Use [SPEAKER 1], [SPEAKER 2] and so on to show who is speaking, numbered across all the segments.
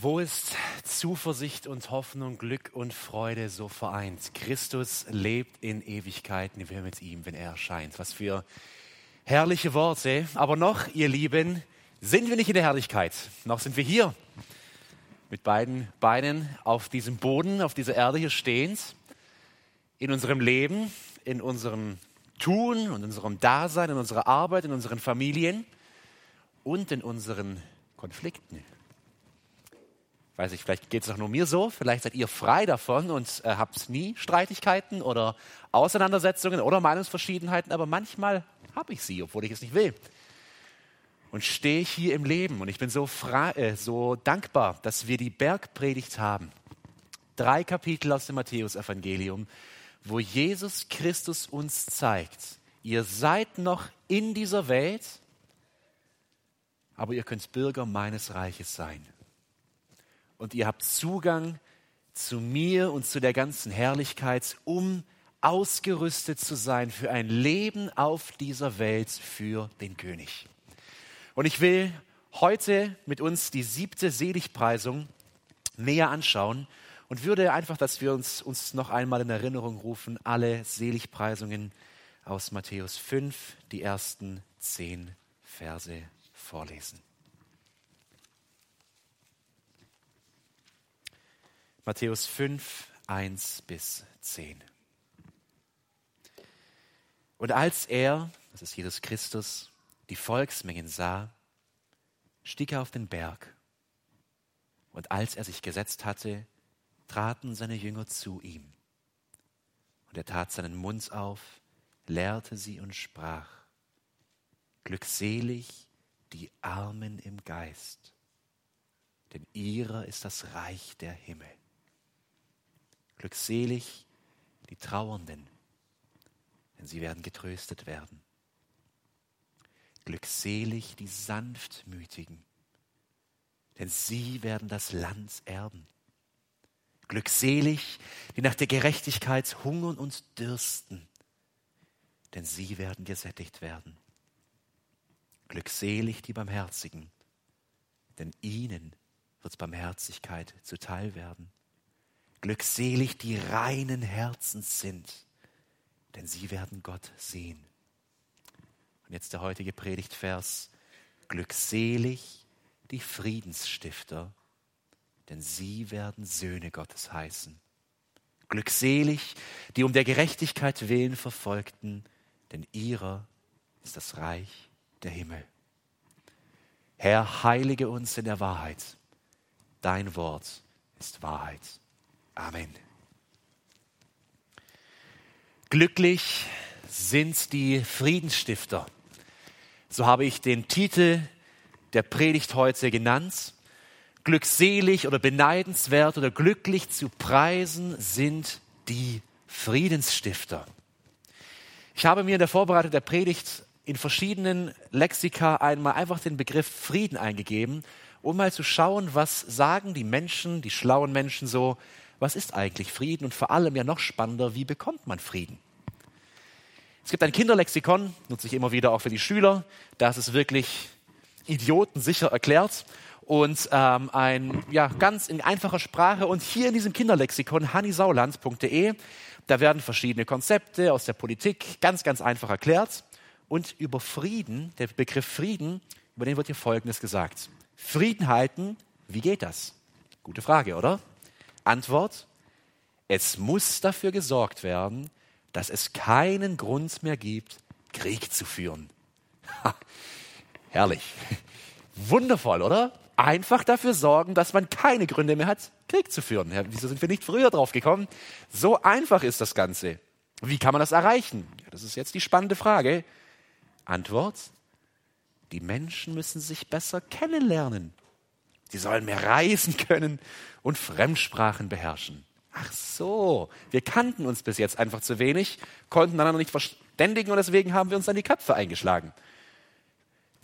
[SPEAKER 1] Wo ist Zuversicht und Hoffnung, Glück und Freude so vereint? Christus lebt in Ewigkeiten, wir mit ihm, wenn er erscheint. Was für herrliche Worte. Aber noch, ihr Lieben, sind wir nicht in der Herrlichkeit. Noch sind wir hier mit beiden Beinen auf diesem Boden, auf dieser Erde hier stehend, in unserem Leben, in unserem Tun und unserem Dasein, in unserer Arbeit, in unseren Familien und in unseren Konflikten weiß ich, vielleicht geht es doch nur mir so, vielleicht seid ihr frei davon und äh, habt nie Streitigkeiten oder Auseinandersetzungen oder Meinungsverschiedenheiten, aber manchmal habe ich sie, obwohl ich es nicht will. Und stehe ich hier im Leben und ich bin so, äh, so dankbar, dass wir die Bergpredigt haben. Drei Kapitel aus dem Matthäusevangelium, wo Jesus Christus uns zeigt, ihr seid noch in dieser Welt, aber ihr könnt Bürger meines Reiches sein und ihr habt Zugang zu mir und zu der ganzen Herrlichkeit, um ausgerüstet zu sein für ein Leben auf dieser Welt für den König. Und ich will heute mit uns die siebte Seligpreisung näher anschauen und würde einfach, dass wir uns, uns noch einmal in Erinnerung rufen, alle Seligpreisungen aus Matthäus 5, die ersten zehn Verse vorlesen. Matthäus 5, 1 bis 10. Und als er, das ist Jesus Christus, die Volksmengen sah, stieg er auf den Berg. Und als er sich gesetzt hatte, traten seine Jünger zu ihm. Und er tat seinen Mund auf, lehrte sie und sprach, Glückselig die Armen im Geist, denn ihrer ist das Reich der Himmel. Glückselig die Trauernden, denn sie werden getröstet werden. Glückselig die Sanftmütigen, denn sie werden das Land erben. Glückselig, die nach der Gerechtigkeit hungern und dürsten, denn sie werden gesättigt werden. Glückselig die Barmherzigen, denn ihnen wird Barmherzigkeit zuteil werden. Glückselig die reinen Herzens sind, denn sie werden Gott sehen. Und jetzt der heutige Predigtvers. Glückselig die Friedensstifter, denn sie werden Söhne Gottes heißen. Glückselig die um der Gerechtigkeit willen Verfolgten, denn ihrer ist das Reich der Himmel. Herr, heilige uns in der Wahrheit. Dein Wort ist Wahrheit. Amen. Glücklich sind die Friedensstifter. So habe ich den Titel der Predigt heute genannt. Glückselig oder beneidenswert oder glücklich zu preisen sind die Friedensstifter. Ich habe mir in der Vorbereitung der Predigt in verschiedenen Lexika einmal einfach den Begriff Frieden eingegeben, um mal zu schauen, was sagen die Menschen, die schlauen Menschen so was ist eigentlich Frieden und vor allem ja noch spannender, wie bekommt man Frieden? Es gibt ein Kinderlexikon, nutze ich immer wieder auch für die Schüler, das ist wirklich idiotensicher erklärt und ähm, ein ja ganz in einfacher Sprache und hier in diesem Kinderlexikon hannisauland.de, da werden verschiedene Konzepte aus der Politik ganz ganz einfach erklärt und über Frieden, der Begriff Frieden, über den wird hier folgendes gesagt. Frieden halten, wie geht das? Gute Frage, oder? Antwort, es muss dafür gesorgt werden, dass es keinen Grund mehr gibt, Krieg zu führen. Ha, herrlich. Wundervoll, oder? Einfach dafür sorgen, dass man keine Gründe mehr hat, Krieg zu führen. Ja, wieso sind wir nicht früher drauf gekommen? So einfach ist das Ganze. Wie kann man das erreichen? Ja, das ist jetzt die spannende Frage. Antwort, die Menschen müssen sich besser kennenlernen. Sie sollen mehr reisen können und Fremdsprachen beherrschen. Ach so, wir kannten uns bis jetzt einfach zu wenig, konnten einander nicht verständigen und deswegen haben wir uns dann die Köpfe eingeschlagen.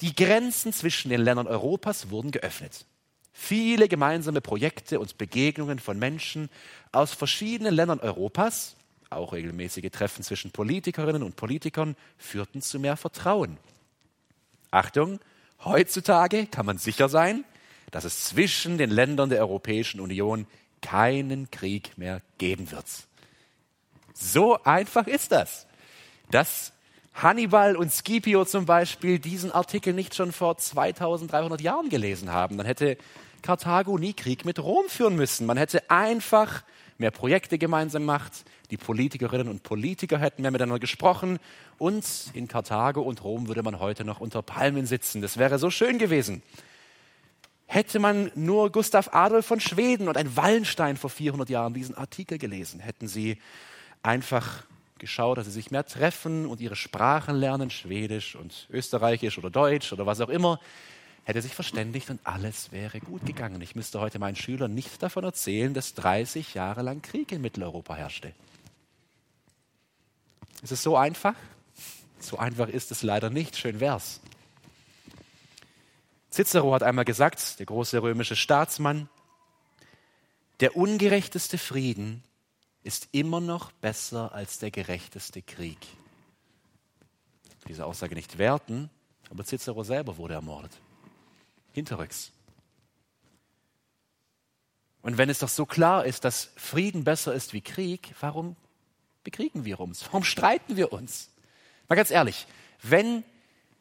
[SPEAKER 1] Die Grenzen zwischen den Ländern Europas wurden geöffnet. Viele gemeinsame Projekte und Begegnungen von Menschen aus verschiedenen Ländern Europas, auch regelmäßige Treffen zwischen Politikerinnen und Politikern, führten zu mehr Vertrauen. Achtung, heutzutage kann man sicher sein, dass es zwischen den Ländern der Europäischen Union keinen Krieg mehr geben wird. So einfach ist das. Dass Hannibal und Scipio zum Beispiel diesen Artikel nicht schon vor 2300 Jahren gelesen haben, dann hätte Karthago nie Krieg mit Rom führen müssen. Man hätte einfach mehr Projekte gemeinsam gemacht, die Politikerinnen und Politiker hätten mehr miteinander gesprochen und in Karthago und Rom würde man heute noch unter Palmen sitzen. Das wäre so schön gewesen. Hätte man nur Gustav Adolf von Schweden und ein Wallenstein vor 400 Jahren diesen Artikel gelesen, hätten sie einfach geschaut, dass sie sich mehr treffen und ihre Sprachen lernen, Schwedisch und Österreichisch oder Deutsch oder was auch immer, hätte sich verständigt und alles wäre gut gegangen. Ich müsste heute meinen Schülern nicht davon erzählen, dass 30 Jahre lang Krieg in Mitteleuropa herrschte. Ist es so einfach? So einfach ist es leider nicht. Schön wär's. Cicero hat einmal gesagt, der große römische Staatsmann, der ungerechteste Frieden ist immer noch besser als der gerechteste Krieg. Diese Aussage nicht werten, aber Cicero selber wurde ermordet. Hinterrücks. Und wenn es doch so klar ist, dass Frieden besser ist wie Krieg, warum bekriegen wir uns? Warum streiten wir uns? Mal ganz ehrlich, wenn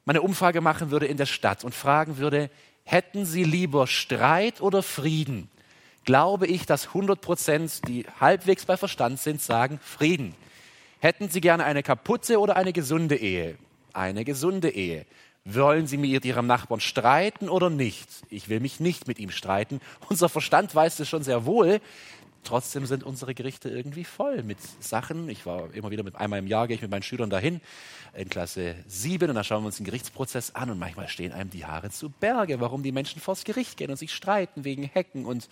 [SPEAKER 1] man eine Umfrage machen würde in der Stadt und fragen würde, hätten Sie lieber Streit oder Frieden? glaube ich, dass 100 Prozent, die halbwegs bei Verstand sind, sagen Frieden. Hätten Sie gerne eine kaputte oder eine gesunde Ehe? Eine gesunde Ehe. Wollen Sie mit Ihrem Nachbarn streiten oder nicht? Ich will mich nicht mit ihm streiten. Unser Verstand weiß es schon sehr wohl. Trotzdem sind unsere Gerichte irgendwie voll mit Sachen. Ich war immer wieder mit einmal im Jahr gehe ich mit meinen Schülern dahin in Klasse 7 und da schauen wir uns den Gerichtsprozess an und manchmal stehen einem die Haare zu Berge, warum die Menschen vors Gericht gehen und sich streiten wegen Hecken und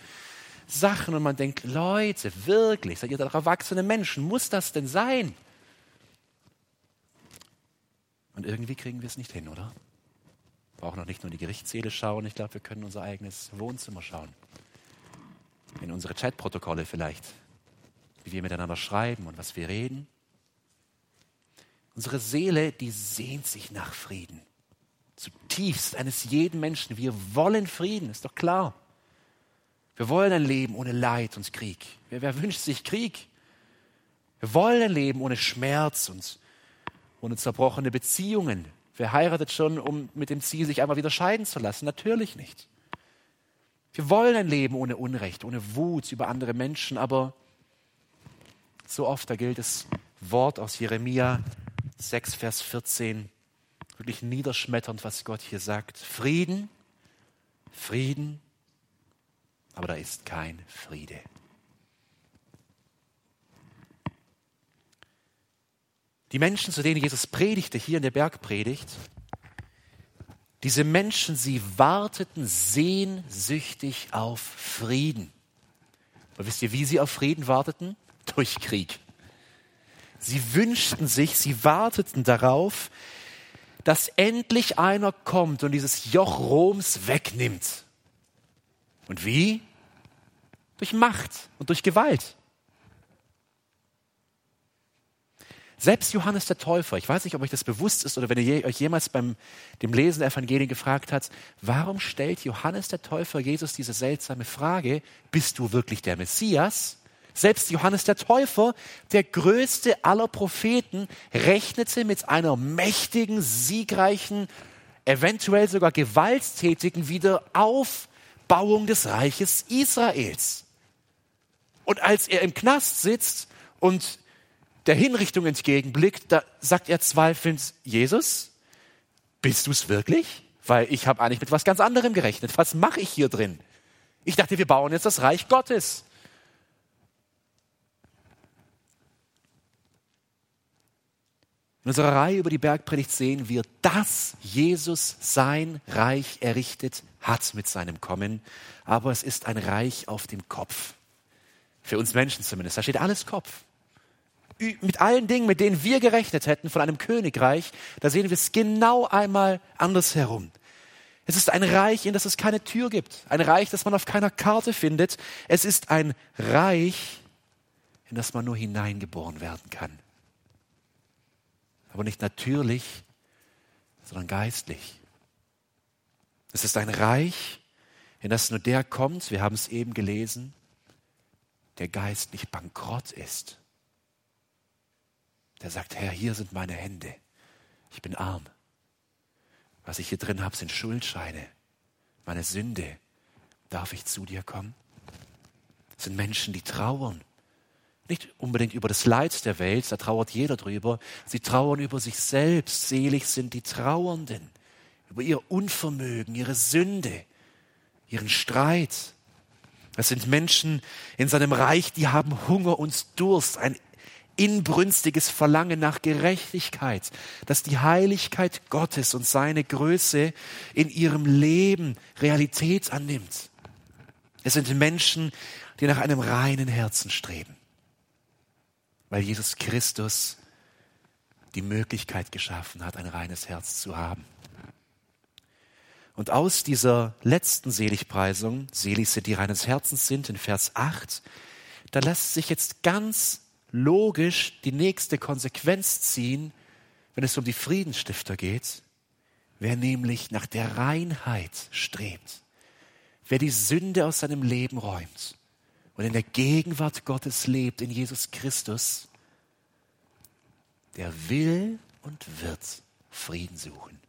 [SPEAKER 1] Sachen und man denkt, Leute, wirklich, seid ihr doch erwachsene Menschen, muss das denn sein? Und irgendwie kriegen wir es nicht hin, oder? Wir brauchen noch nicht nur die Gerichtssäle schauen, ich glaube, wir können unser eigenes Wohnzimmer schauen. In unsere Chatprotokolle vielleicht, wie wir miteinander schreiben und was wir reden. Unsere Seele, die sehnt sich nach Frieden. Zutiefst eines jeden Menschen. Wir wollen Frieden, ist doch klar. Wir wollen ein Leben ohne Leid und Krieg. Wer, wer wünscht sich Krieg? Wir wollen ein Leben ohne Schmerz und ohne zerbrochene Beziehungen. Wer heiratet schon, um mit dem Ziel, sich einmal wieder scheiden zu lassen? Natürlich nicht. Wir wollen ein Leben ohne Unrecht, ohne Wut über andere Menschen, aber so oft, da gilt das Wort aus Jeremia 6, Vers 14, wirklich niederschmetternd, was Gott hier sagt. Frieden, Frieden, aber da ist kein Friede. Die Menschen, zu denen Jesus predigte, hier in der Bergpredigt, diese Menschen, sie warteten sehnsüchtig auf Frieden. Aber wisst ihr, wie sie auf Frieden warteten? Durch Krieg. Sie wünschten sich, sie warteten darauf, dass endlich einer kommt und dieses Joch Roms wegnimmt. Und wie? Durch Macht und durch Gewalt. Selbst Johannes der Täufer, ich weiß nicht, ob euch das bewusst ist oder wenn ihr euch jemals beim dem Lesen der Evangelien gefragt habt, warum stellt Johannes der Täufer Jesus diese seltsame Frage, bist du wirklich der Messias? Selbst Johannes der Täufer, der größte aller Propheten, rechnete mit einer mächtigen, siegreichen, eventuell sogar gewalttätigen Wiederauf Erbauung des Reiches Israels. Und als er im Knast sitzt und der Hinrichtung entgegenblickt, da sagt er zweifelnd, Jesus, bist du es wirklich? Weil ich habe eigentlich mit was ganz anderem gerechnet. Was mache ich hier drin? Ich dachte, wir bauen jetzt das Reich Gottes. In unserer Reihe über die Bergpredigt sehen wir, dass Jesus sein Reich errichtet hat mit seinem Kommen. Aber es ist ein Reich auf dem Kopf. Für uns Menschen zumindest. Da steht alles Kopf. Mit allen Dingen, mit denen wir gerechnet hätten von einem Königreich, da sehen wir es genau einmal andersherum. Es ist ein Reich, in das es keine Tür gibt. Ein Reich, das man auf keiner Karte findet. Es ist ein Reich, in das man nur hineingeboren werden kann aber nicht natürlich, sondern geistlich. Es ist ein Reich, in das nur der kommt, wir haben es eben gelesen, der Geist nicht bankrott ist. Der sagt, Herr, hier sind meine Hände. Ich bin arm. Was ich hier drin habe, sind Schuldscheine. Meine Sünde. Darf ich zu dir kommen? Das sind Menschen, die trauern. Nicht unbedingt über das Leid der Welt, da trauert jeder drüber. Sie trauern über sich selbst. Selig sind die Trauernden. Über ihr Unvermögen, ihre Sünde, ihren Streit. Das sind Menschen in seinem Reich, die haben Hunger und Durst, ein inbrünstiges Verlangen nach Gerechtigkeit, dass die Heiligkeit Gottes und seine Größe in ihrem Leben Realität annimmt. Es sind Menschen, die nach einem reinen Herzen streben, weil Jesus Christus die Möglichkeit geschaffen hat, ein reines Herz zu haben. Und aus dieser letzten Seligpreisung, selig sind die reines Herzens sind, in Vers 8, da lässt sich jetzt ganz logisch die nächste Konsequenz ziehen, wenn es um die Friedensstifter geht. Wer nämlich nach der Reinheit strebt, wer die Sünde aus seinem Leben räumt und in der Gegenwart Gottes lebt, in Jesus Christus, der will und wird Frieden suchen.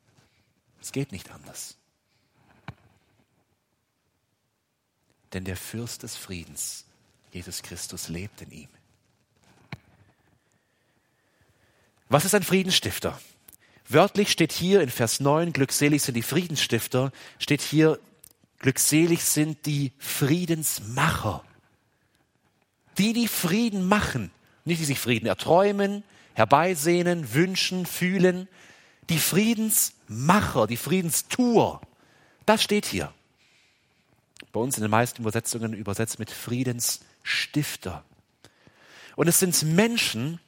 [SPEAKER 1] Es geht nicht anders. Denn der Fürst des Friedens, Jesus Christus, lebt in ihm. Was ist ein Friedensstifter? Wörtlich steht hier in Vers 9, glückselig sind die Friedensstifter, steht hier, glückselig sind die Friedensmacher. Die, die Frieden machen, nicht die sich Frieden erträumen, herbeisehnen, wünschen, fühlen, die Friedensmacher, die Friedenstuer, das steht hier. Bei uns in den meisten Übersetzungen übersetzt mit Friedensstifter. Und es sind Menschen,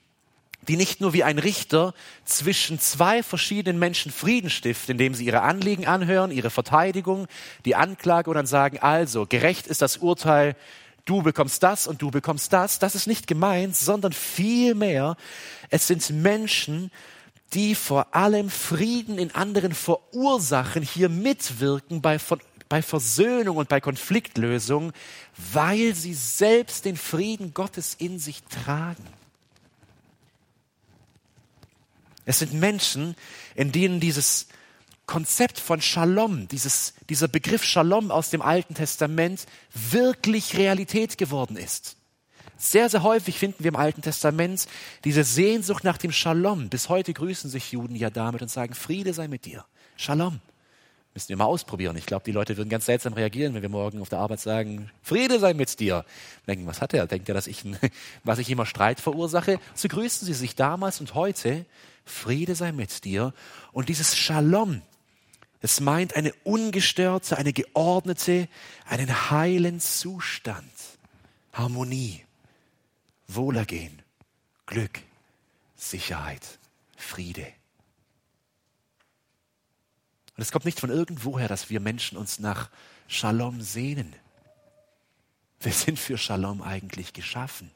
[SPEAKER 1] die nicht nur wie ein Richter zwischen zwei verschiedenen Menschen Frieden stiften, indem sie ihre Anliegen anhören, ihre Verteidigung, die Anklage und dann sagen, also, gerecht ist das Urteil, du bekommst das und du bekommst das. Das ist nicht gemeint, sondern vielmehr, es sind Menschen, die vor allem Frieden in anderen verursachen, hier mitwirken bei, bei Versöhnung und bei Konfliktlösung, weil sie selbst den Frieden Gottes in sich tragen. Es sind Menschen, in denen dieses Konzept von Shalom, dieses, dieser Begriff Shalom aus dem Alten Testament wirklich Realität geworden ist. Sehr, sehr häufig finden wir im Alten Testament diese Sehnsucht nach dem Shalom. Bis heute grüßen sich Juden ja damit und sagen, Friede sei mit dir. Shalom. Müssen wir mal ausprobieren. Ich glaube, die Leute würden ganz seltsam reagieren, wenn wir morgen auf der Arbeit sagen, Friede sei mit dir. Denken, was hat er? Denkt er, dass ich, was ich immer Streit verursache? So grüßen sie sich damals und heute Friede sei mit dir. Und dieses Shalom, es meint eine ungestörte, eine geordnete, einen heilen Zustand. Harmonie, Wohlergehen, Glück, Sicherheit, Friede. Und es kommt nicht von irgendwoher, dass wir Menschen uns nach Shalom sehnen. Wir sind für Shalom eigentlich geschaffen.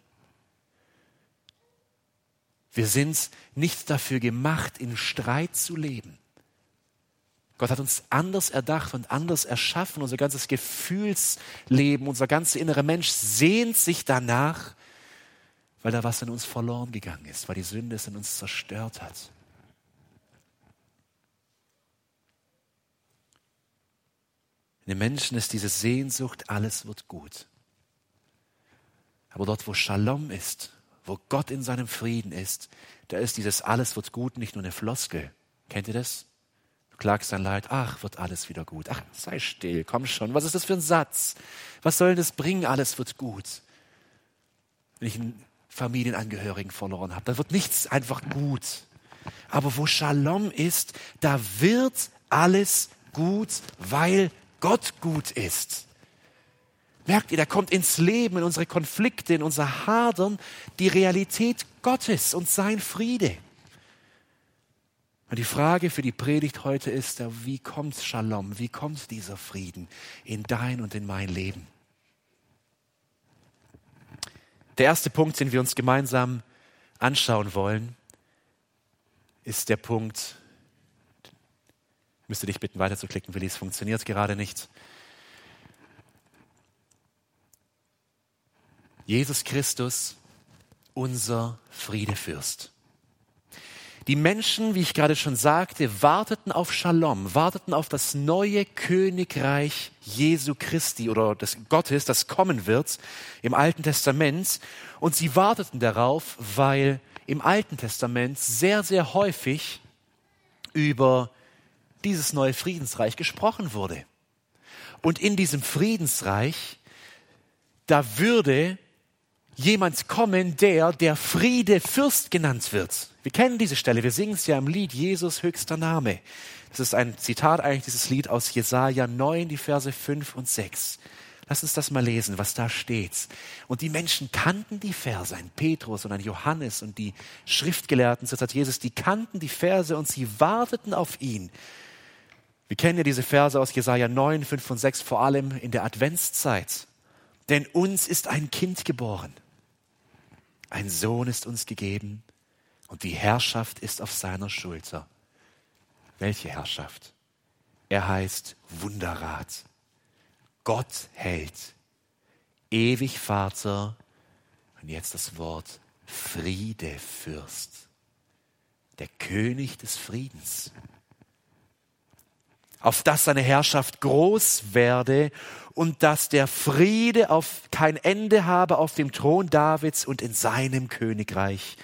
[SPEAKER 1] Wir sind nicht dafür gemacht, in Streit zu leben. Gott hat uns anders erdacht und anders erschaffen. Unser ganzes Gefühlsleben, unser ganzer innere Mensch sehnt sich danach, weil da was in uns verloren gegangen ist, weil die Sünde es in uns zerstört hat. In den Menschen ist diese Sehnsucht, alles wird gut. Aber dort, wo Shalom ist, wo Gott in seinem Frieden ist, da ist dieses alles wird gut nicht nur eine Floskel. Kennt ihr das? Du klagst dein Leid, ach, wird alles wieder gut. Ach, sei still, komm schon. Was ist das für ein Satz? Was soll das bringen? Alles wird gut. Wenn ich einen Familienangehörigen verloren habe, dann wird nichts einfach gut. Aber wo Shalom ist, da wird alles gut, weil Gott gut ist. Merkt ihr, da kommt ins Leben, in unsere Konflikte, in unser Hadern die Realität Gottes und sein Friede. Und die Frage für die Predigt heute ist, wie kommt Shalom, wie kommt dieser Frieden in dein und in mein Leben? Der erste Punkt, den wir uns gemeinsam anschauen wollen, ist der Punkt, ich müsste dich bitten weiterzuklicken, Willi, es funktioniert gerade nicht. Jesus Christus, unser Friedefürst. Die Menschen, wie ich gerade schon sagte, warteten auf Shalom, warteten auf das neue Königreich Jesu Christi oder des Gottes, das kommen wird im Alten Testament. Und sie warteten darauf, weil im Alten Testament sehr, sehr häufig über dieses neue Friedensreich gesprochen wurde. Und in diesem Friedensreich, da würde jemand kommen, der der Friede Fürst genannt wird. Wir kennen diese Stelle, wir singen es ja im Lied Jesus höchster Name. Das ist ein Zitat eigentlich dieses Lied aus Jesaja 9, die Verse 5 und 6. Lass uns das mal lesen, was da steht. Und die Menschen kannten die Verse, ein Petrus und ein Johannes und die Schriftgelehrten zur Zeit Jesus, die kannten die Verse und sie warteten auf ihn. Wir kennen ja diese Verse aus Jesaja 9, 5 und 6, vor allem in der Adventszeit. Denn uns ist ein Kind geboren. Ein Sohn ist uns gegeben und die Herrschaft ist auf seiner Schulter. Welche Herrschaft? Er heißt Wunderrat, Gott hält, ewig Vater. Und jetzt das Wort Friedefürst, der König des Friedens auf dass seine Herrschaft groß werde und dass der Friede auf kein Ende habe auf dem Thron Davids und in seinem Königreich,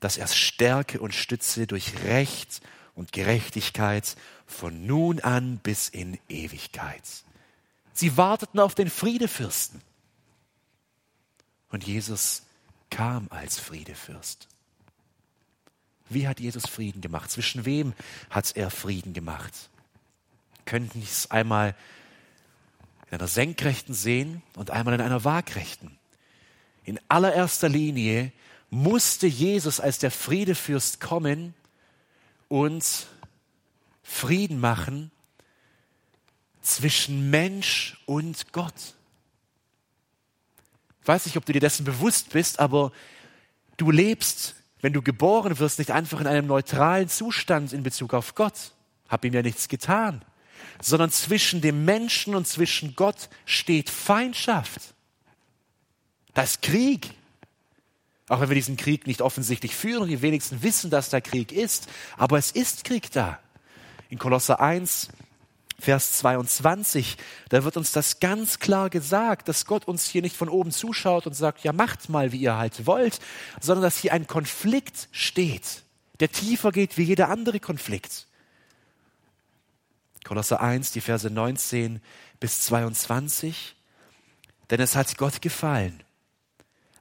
[SPEAKER 1] dass er stärke und stütze durch Recht und Gerechtigkeit von nun an bis in Ewigkeit. Sie warteten auf den Friedefürsten. Und Jesus kam als Friedefürst. Wie hat Jesus Frieden gemacht? Zwischen wem hat er Frieden gemacht? Könnten es einmal in einer senkrechten sehen und einmal in einer waagrechten. In allererster Linie musste Jesus als der Friedefürst kommen und Frieden machen zwischen Mensch und Gott. Ich weiß nicht, ob du dir dessen bewusst bist, aber du lebst, wenn du geboren wirst, nicht einfach in einem neutralen Zustand in Bezug auf Gott. Hab ihm ja nichts getan sondern zwischen dem Menschen und zwischen Gott steht Feindschaft. Da ist Krieg. Auch wenn wir diesen Krieg nicht offensichtlich führen die wenigsten wissen, dass da Krieg ist, aber es ist Krieg da. In Kolosser 1, Vers 22, da wird uns das ganz klar gesagt, dass Gott uns hier nicht von oben zuschaut und sagt, ja macht mal, wie ihr halt wollt, sondern dass hier ein Konflikt steht, der tiefer geht wie jeder andere Konflikt. Kolosser 1, die Verse 19 bis 22. Denn es hat Gott gefallen,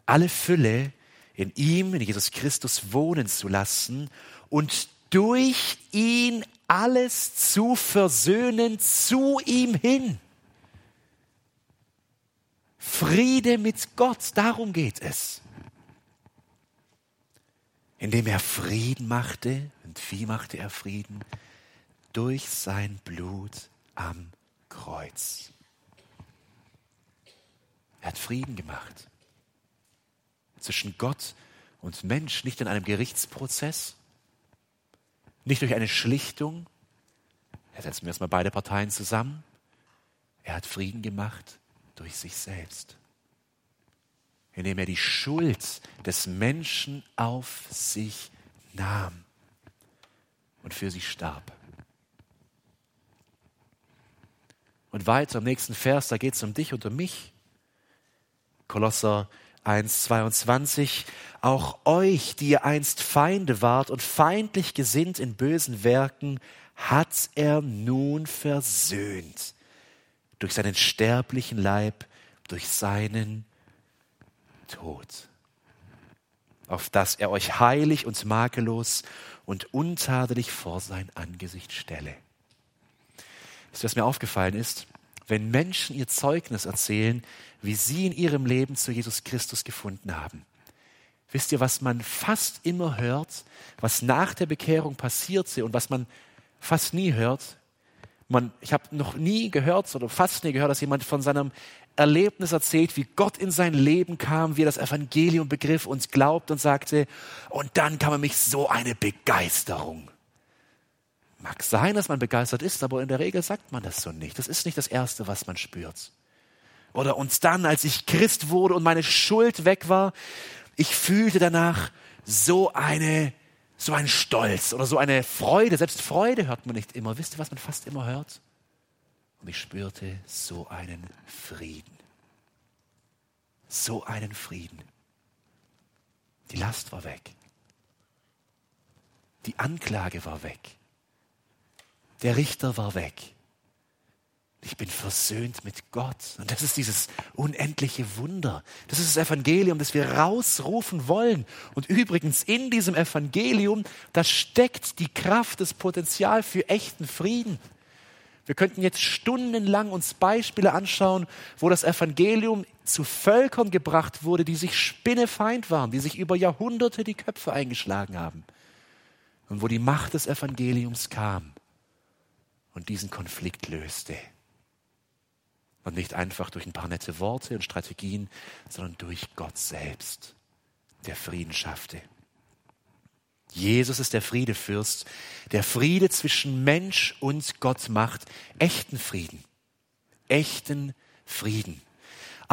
[SPEAKER 1] alle Fülle in ihm, in Jesus Christus wohnen zu lassen und durch ihn alles zu versöhnen zu ihm hin. Friede mit Gott, darum geht es. Indem er Frieden machte, und wie machte er Frieden? Durch sein Blut am Kreuz. Er hat Frieden gemacht zwischen Gott und Mensch, nicht in einem Gerichtsprozess, nicht durch eine Schlichtung. Er setzt mir erstmal beide Parteien zusammen. Er hat Frieden gemacht durch sich selbst, indem er die Schuld des Menschen auf sich nahm und für sie starb. Und weiter im nächsten Vers, da geht es um dich und um mich. Kolosser 1, 22. Auch euch, die ihr einst Feinde wart und feindlich gesinnt in bösen Werken, hat er nun versöhnt. Durch seinen sterblichen Leib, durch seinen Tod. Auf dass er euch heilig und makellos und untadelig vor sein Angesicht stelle. Ihr, was mir aufgefallen ist? Wenn Menschen ihr Zeugnis erzählen, wie sie in ihrem Leben zu Jesus Christus gefunden haben. Wisst ihr, was man fast immer hört, was nach der Bekehrung passierte und was man fast nie hört? Man, ich habe noch nie gehört oder fast nie gehört, dass jemand von seinem Erlebnis erzählt, wie Gott in sein Leben kam, wie er das Evangelium begriff und glaubt und sagte, und dann kam er mich so eine Begeisterung. Mag sein, dass man begeistert ist, aber in der Regel sagt man das so nicht. Das ist nicht das Erste, was man spürt. Oder und dann, als ich Christ wurde und meine Schuld weg war, ich fühlte danach so eine, so einen Stolz oder so eine Freude. Selbst Freude hört man nicht immer. Wisst ihr, was man fast immer hört? Und ich spürte so einen Frieden. So einen Frieden. Die Last war weg. Die Anklage war weg. Der Richter war weg. Ich bin versöhnt mit Gott. Und das ist dieses unendliche Wunder. Das ist das Evangelium, das wir rausrufen wollen. Und übrigens in diesem Evangelium, da steckt die Kraft, das Potenzial für echten Frieden. Wir könnten jetzt stundenlang uns Beispiele anschauen, wo das Evangelium zu Völkern gebracht wurde, die sich spinnefeind waren, die sich über Jahrhunderte die Köpfe eingeschlagen haben. Und wo die Macht des Evangeliums kam und diesen Konflikt löste. Und nicht einfach durch ein paar nette Worte und Strategien, sondern durch Gott selbst, der Frieden schaffte. Jesus ist der Friedefürst, der Friede zwischen Mensch und Gott macht. Echten Frieden. Echten Frieden.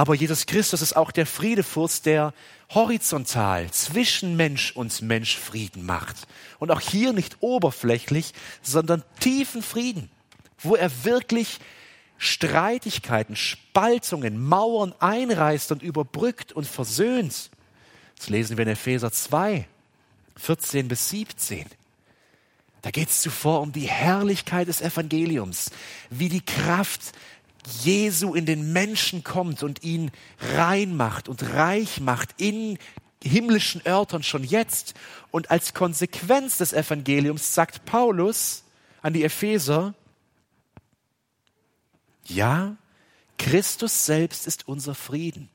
[SPEAKER 1] Aber Jesus Christus ist auch der Friedefürst, der horizontal zwischen Mensch und Mensch Frieden macht. Und auch hier nicht oberflächlich, sondern tiefen Frieden, wo er wirklich Streitigkeiten, Spaltungen, Mauern einreißt und überbrückt und versöhnt. Das lesen wir in Epheser 2, 14 bis 17. Da geht es zuvor um die Herrlichkeit des Evangeliums, wie die Kraft Jesu in den Menschen kommt und ihn rein macht und reich macht in himmlischen Örtern schon jetzt. Und als Konsequenz des Evangeliums sagt Paulus an die Epheser, ja, Christus selbst ist unser Frieden.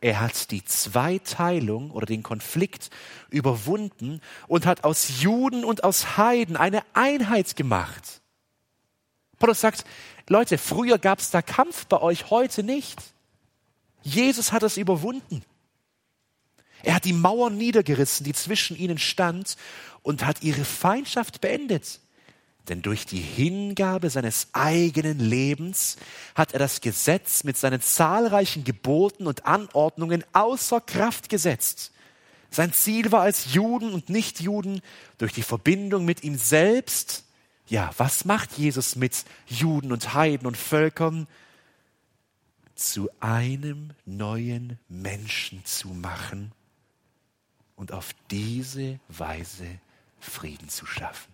[SPEAKER 1] Er hat die Zweiteilung oder den Konflikt überwunden und hat aus Juden und aus Heiden eine Einheit gemacht. Paulus sagt, Leute, früher gab es da Kampf bei euch, heute nicht. Jesus hat es überwunden. Er hat die Mauern niedergerissen, die zwischen ihnen stand, und hat ihre Feindschaft beendet. Denn durch die Hingabe seines eigenen Lebens hat er das Gesetz mit seinen zahlreichen Geboten und Anordnungen außer Kraft gesetzt. Sein Ziel war als Juden und Nichtjuden durch die Verbindung mit ihm selbst. Ja, was macht Jesus mit Juden und Heiden und Völkern? Zu einem neuen Menschen zu machen und auf diese Weise Frieden zu schaffen.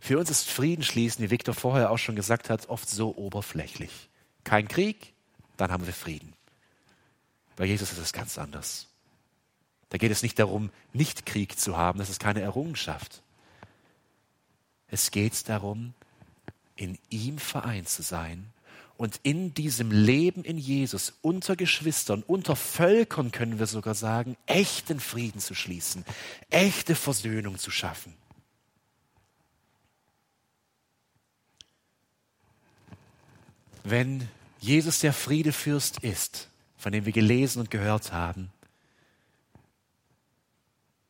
[SPEAKER 1] Für uns ist Frieden schließen, wie Viktor vorher auch schon gesagt hat, oft so oberflächlich. Kein Krieg, dann haben wir Frieden. Bei Jesus ist es ganz anders. Da geht es nicht darum, nicht Krieg zu haben, das ist keine Errungenschaft. Es geht darum, in ihm vereint zu sein und in diesem Leben in Jesus unter Geschwistern, unter Völkern können wir sogar sagen, echten Frieden zu schließen, echte Versöhnung zu schaffen. wenn Jesus der Friedefürst ist, von dem wir gelesen und gehört haben,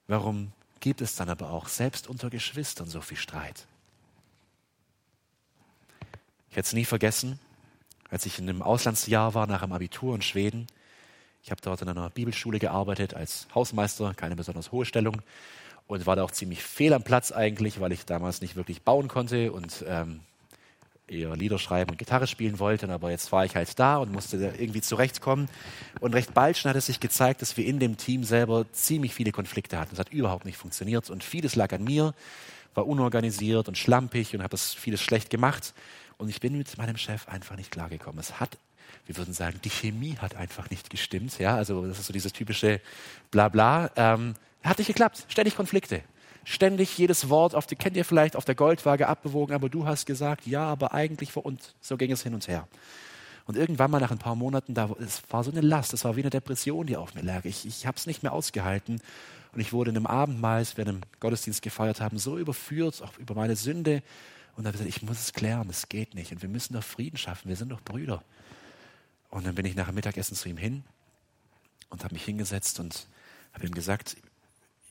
[SPEAKER 1] warum gibt es dann aber auch selbst unter Geschwistern so viel Streit? Ich werde es nie vergessen, als ich in einem Auslandsjahr war nach dem Abitur in Schweden. Ich habe dort in einer Bibelschule gearbeitet als Hausmeister, keine besonders hohe Stellung und war da auch ziemlich fehl am Platz eigentlich, weil ich damals nicht wirklich bauen konnte und ähm, eher Lieder schreiben und Gitarre spielen wollte, aber jetzt war ich halt da und musste irgendwie zurechtkommen. Und recht bald schon hat es sich gezeigt, dass wir in dem Team selber ziemlich viele Konflikte hatten. Das hat überhaupt nicht funktioniert und vieles lag an mir, war unorganisiert und schlampig und habe das vieles schlecht gemacht. Und ich bin mit meinem Chef einfach nicht klargekommen. Es hat, wir würden sagen, die Chemie hat einfach nicht gestimmt. Ja, also das ist so dieses typische Blabla. Ähm, hat nicht geklappt. Ständig Konflikte ständig jedes Wort auf die, kennt ihr vielleicht, auf der Goldwaage abbewogen, aber du hast gesagt, ja, aber eigentlich für uns. So ging es hin und her. Und irgendwann mal nach ein paar Monaten, da, es war so eine Last, es war wie eine Depression, die auf mir lag. Ich, ich habe es nicht mehr ausgehalten. Und ich wurde in einem Abendmahl, als wir einen Gottesdienst gefeiert haben, so überführt, auch über meine Sünde. Und dann habe ich gesagt, ich muss es klären, es geht nicht. Und wir müssen doch Frieden schaffen, wir sind doch Brüder. Und dann bin ich nach dem Mittagessen zu ihm hin und habe mich hingesetzt und habe ihm gesagt,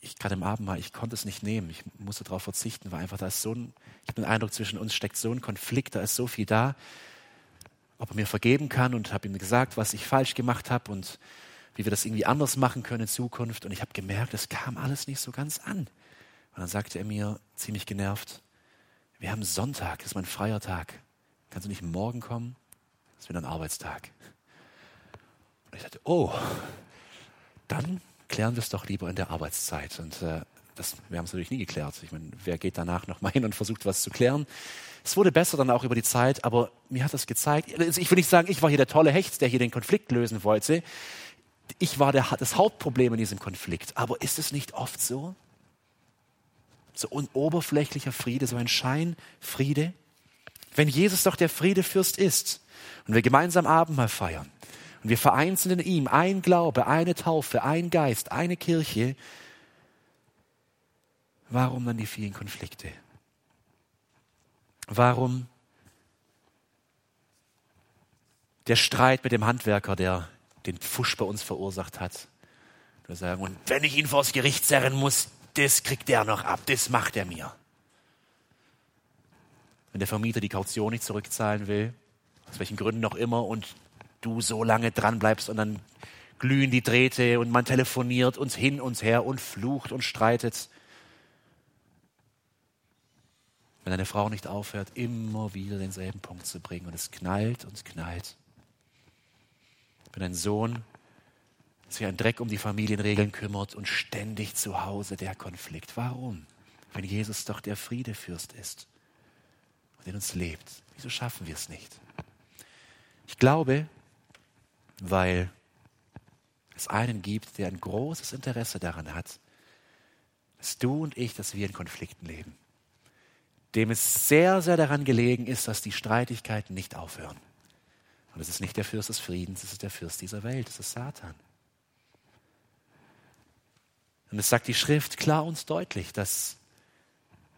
[SPEAKER 1] ich gerade im Abendmahl, ich konnte es nicht nehmen. Ich musste darauf verzichten, weil einfach da ist so ein, ich habe den Eindruck, zwischen uns steckt so ein Konflikt, da ist so viel da. Ob er mir vergeben kann und habe ihm gesagt, was ich falsch gemacht habe und wie wir das irgendwie anders machen können in Zukunft. Und ich habe gemerkt, es kam alles nicht so ganz an. Und dann sagte er mir ziemlich genervt, wir haben Sonntag, das ist mein freier Tag. Kannst du nicht morgen kommen? Das ist wieder ein Arbeitstag. Und ich dachte, oh, dann klären wir es doch lieber in der Arbeitszeit. Und äh, das, wir haben es natürlich nie geklärt. Ich meine, wer geht danach nochmal hin und versucht, was zu klären? Es wurde besser dann auch über die Zeit, aber mir hat das gezeigt, also ich will nicht sagen, ich war hier der tolle Hecht, der hier den Konflikt lösen wollte. Ich war der, das Hauptproblem in diesem Konflikt. Aber ist es nicht oft so? So ein oberflächlicher Friede, so ein Scheinfriede? Wenn Jesus doch der Friedefürst ist und wir gemeinsam Abendmahl feiern und wir vereint sind in ihm, ein Glaube, eine Taufe, ein Geist, eine Kirche, warum dann die vielen Konflikte? Warum der Streit mit dem Handwerker, der den Pfusch bei uns verursacht hat? Wir sagen, und wenn ich ihn vors Gericht zerren muss, das kriegt er noch ab, das macht er mir. Wenn der Vermieter die Kaution nicht zurückzahlen will, aus welchen Gründen noch immer, und du so lange dran bleibst und dann glühen die Drähte und man telefoniert uns hin und her und flucht und streitet. Wenn eine Frau nicht aufhört, immer wieder denselben Punkt zu bringen und es knallt und knallt. Wenn ein Sohn sich ein Dreck um die Familienregeln kümmert und ständig zu Hause der Konflikt. Warum? Wenn Jesus doch der Friedefürst ist und in uns lebt. Wieso schaffen wir es nicht? Ich glaube, weil es einen gibt, der ein großes Interesse daran hat, dass du und ich, dass wir in Konflikten leben. Dem es sehr, sehr daran gelegen ist, dass die Streitigkeiten nicht aufhören. Und es ist nicht der Fürst des Friedens, es ist der Fürst dieser Welt, es ist Satan. Und es sagt die Schrift klar und deutlich, dass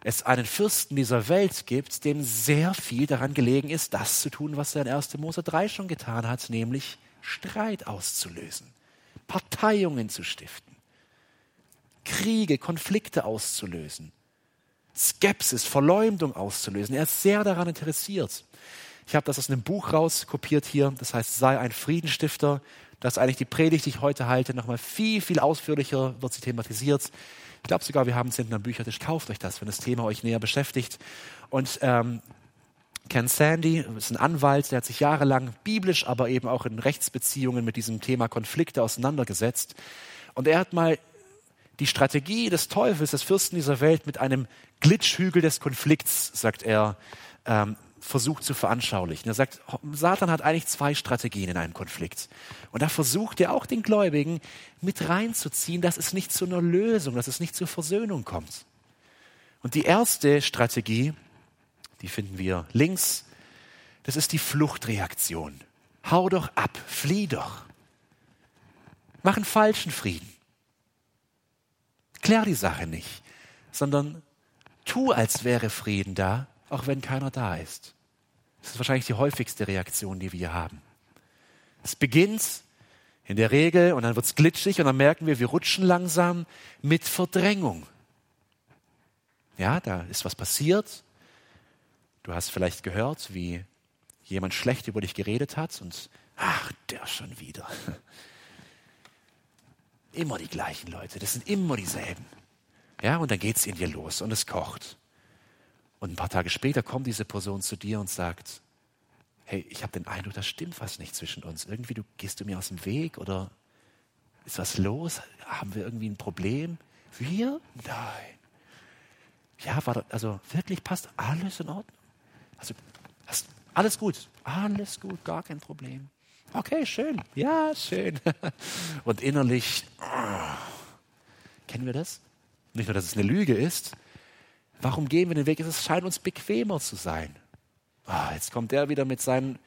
[SPEAKER 1] es einen Fürsten dieser Welt gibt, dem sehr viel daran gelegen ist, das zu tun, was er in 1. Mose 3 schon getan hat, nämlich Streit auszulösen, Parteiungen zu stiften, Kriege, Konflikte auszulösen, Skepsis, Verleumdung auszulösen. Er ist sehr daran interessiert. Ich habe das aus einem Buch rauskopiert hier, das heißt, sei ein Friedenstifter. Das ist eigentlich die Predigt, die ich heute halte, nochmal viel, viel ausführlicher wird sie thematisiert. Ich glaube sogar, wir haben es hinten am Büchertisch. Kauft euch das, wenn das Thema euch näher beschäftigt. Und ähm, Ken Sandy ist ein Anwalt, der hat sich jahrelang biblisch, aber eben auch in Rechtsbeziehungen mit diesem Thema Konflikte auseinandergesetzt. Und er hat mal die Strategie des Teufels, des Fürsten dieser Welt, mit einem Glitschhügel des Konflikts, sagt er, ähm, versucht zu veranschaulichen. Er sagt, Satan hat eigentlich zwei Strategien in einem Konflikt. Und da versucht er auch den Gläubigen mit reinzuziehen, dass es nicht zu einer Lösung, dass es nicht zur Versöhnung kommt. Und die erste Strategie die finden wir links. Das ist die Fluchtreaktion. Hau doch ab, flieh doch. Mach einen falschen Frieden. Klär die Sache nicht, sondern tu, als wäre Frieden da, auch wenn keiner da ist. Das ist wahrscheinlich die häufigste Reaktion, die wir haben. Es beginnt in der Regel und dann wird es glitschig und dann merken wir, wir rutschen langsam mit Verdrängung. Ja, da ist was passiert Du hast vielleicht gehört, wie jemand schlecht über dich geredet hat und ach, der schon wieder. Immer die gleichen Leute, das sind immer dieselben. Ja, und dann geht es in dir los und es kocht. Und ein paar Tage später kommt diese Person zu dir und sagt, hey, ich habe den Eindruck, da stimmt was nicht zwischen uns. Irgendwie du, gehst du mir aus dem Weg oder ist was los? Haben wir irgendwie ein Problem? Wir? Nein. Ja, war das, also wirklich passt alles in Ordnung? Also, alles gut, alles gut, gar kein Problem. Okay, schön, ja, schön. Und innerlich, oh, kennen wir das? Nicht nur, dass es eine Lüge ist. Warum gehen wir den Weg? Es scheint uns bequemer zu sein. Oh, jetzt kommt der wieder mit seinem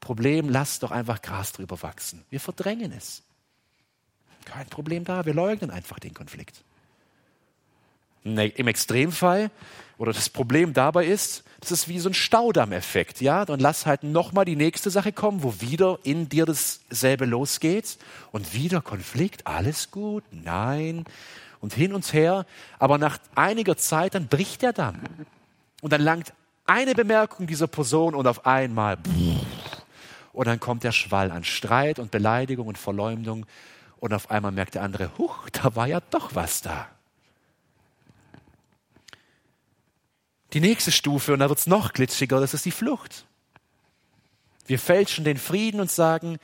[SPEAKER 1] Problem, lass doch einfach Gras drüber wachsen. Wir verdrängen es. Kein Problem da, wir leugnen einfach den Konflikt. Im Extremfall oder das Problem dabei ist, das ist wie so ein Staudammeffekt, ja? Dann lass halt nochmal die nächste Sache kommen, wo wieder in dir dasselbe losgeht und wieder Konflikt, alles gut, nein. und hin und her, aber nach einiger Zeit dann bricht der Damm. Und dann langt eine Bemerkung dieser Person und auf einmal und dann kommt der Schwall an Streit und Beleidigung und Verleumdung und auf einmal merkt der andere, huch, da war ja doch was da. Die nächste Stufe, und da wird es noch glitschiger, das ist die Flucht. Wir fälschen den Frieden und sagen,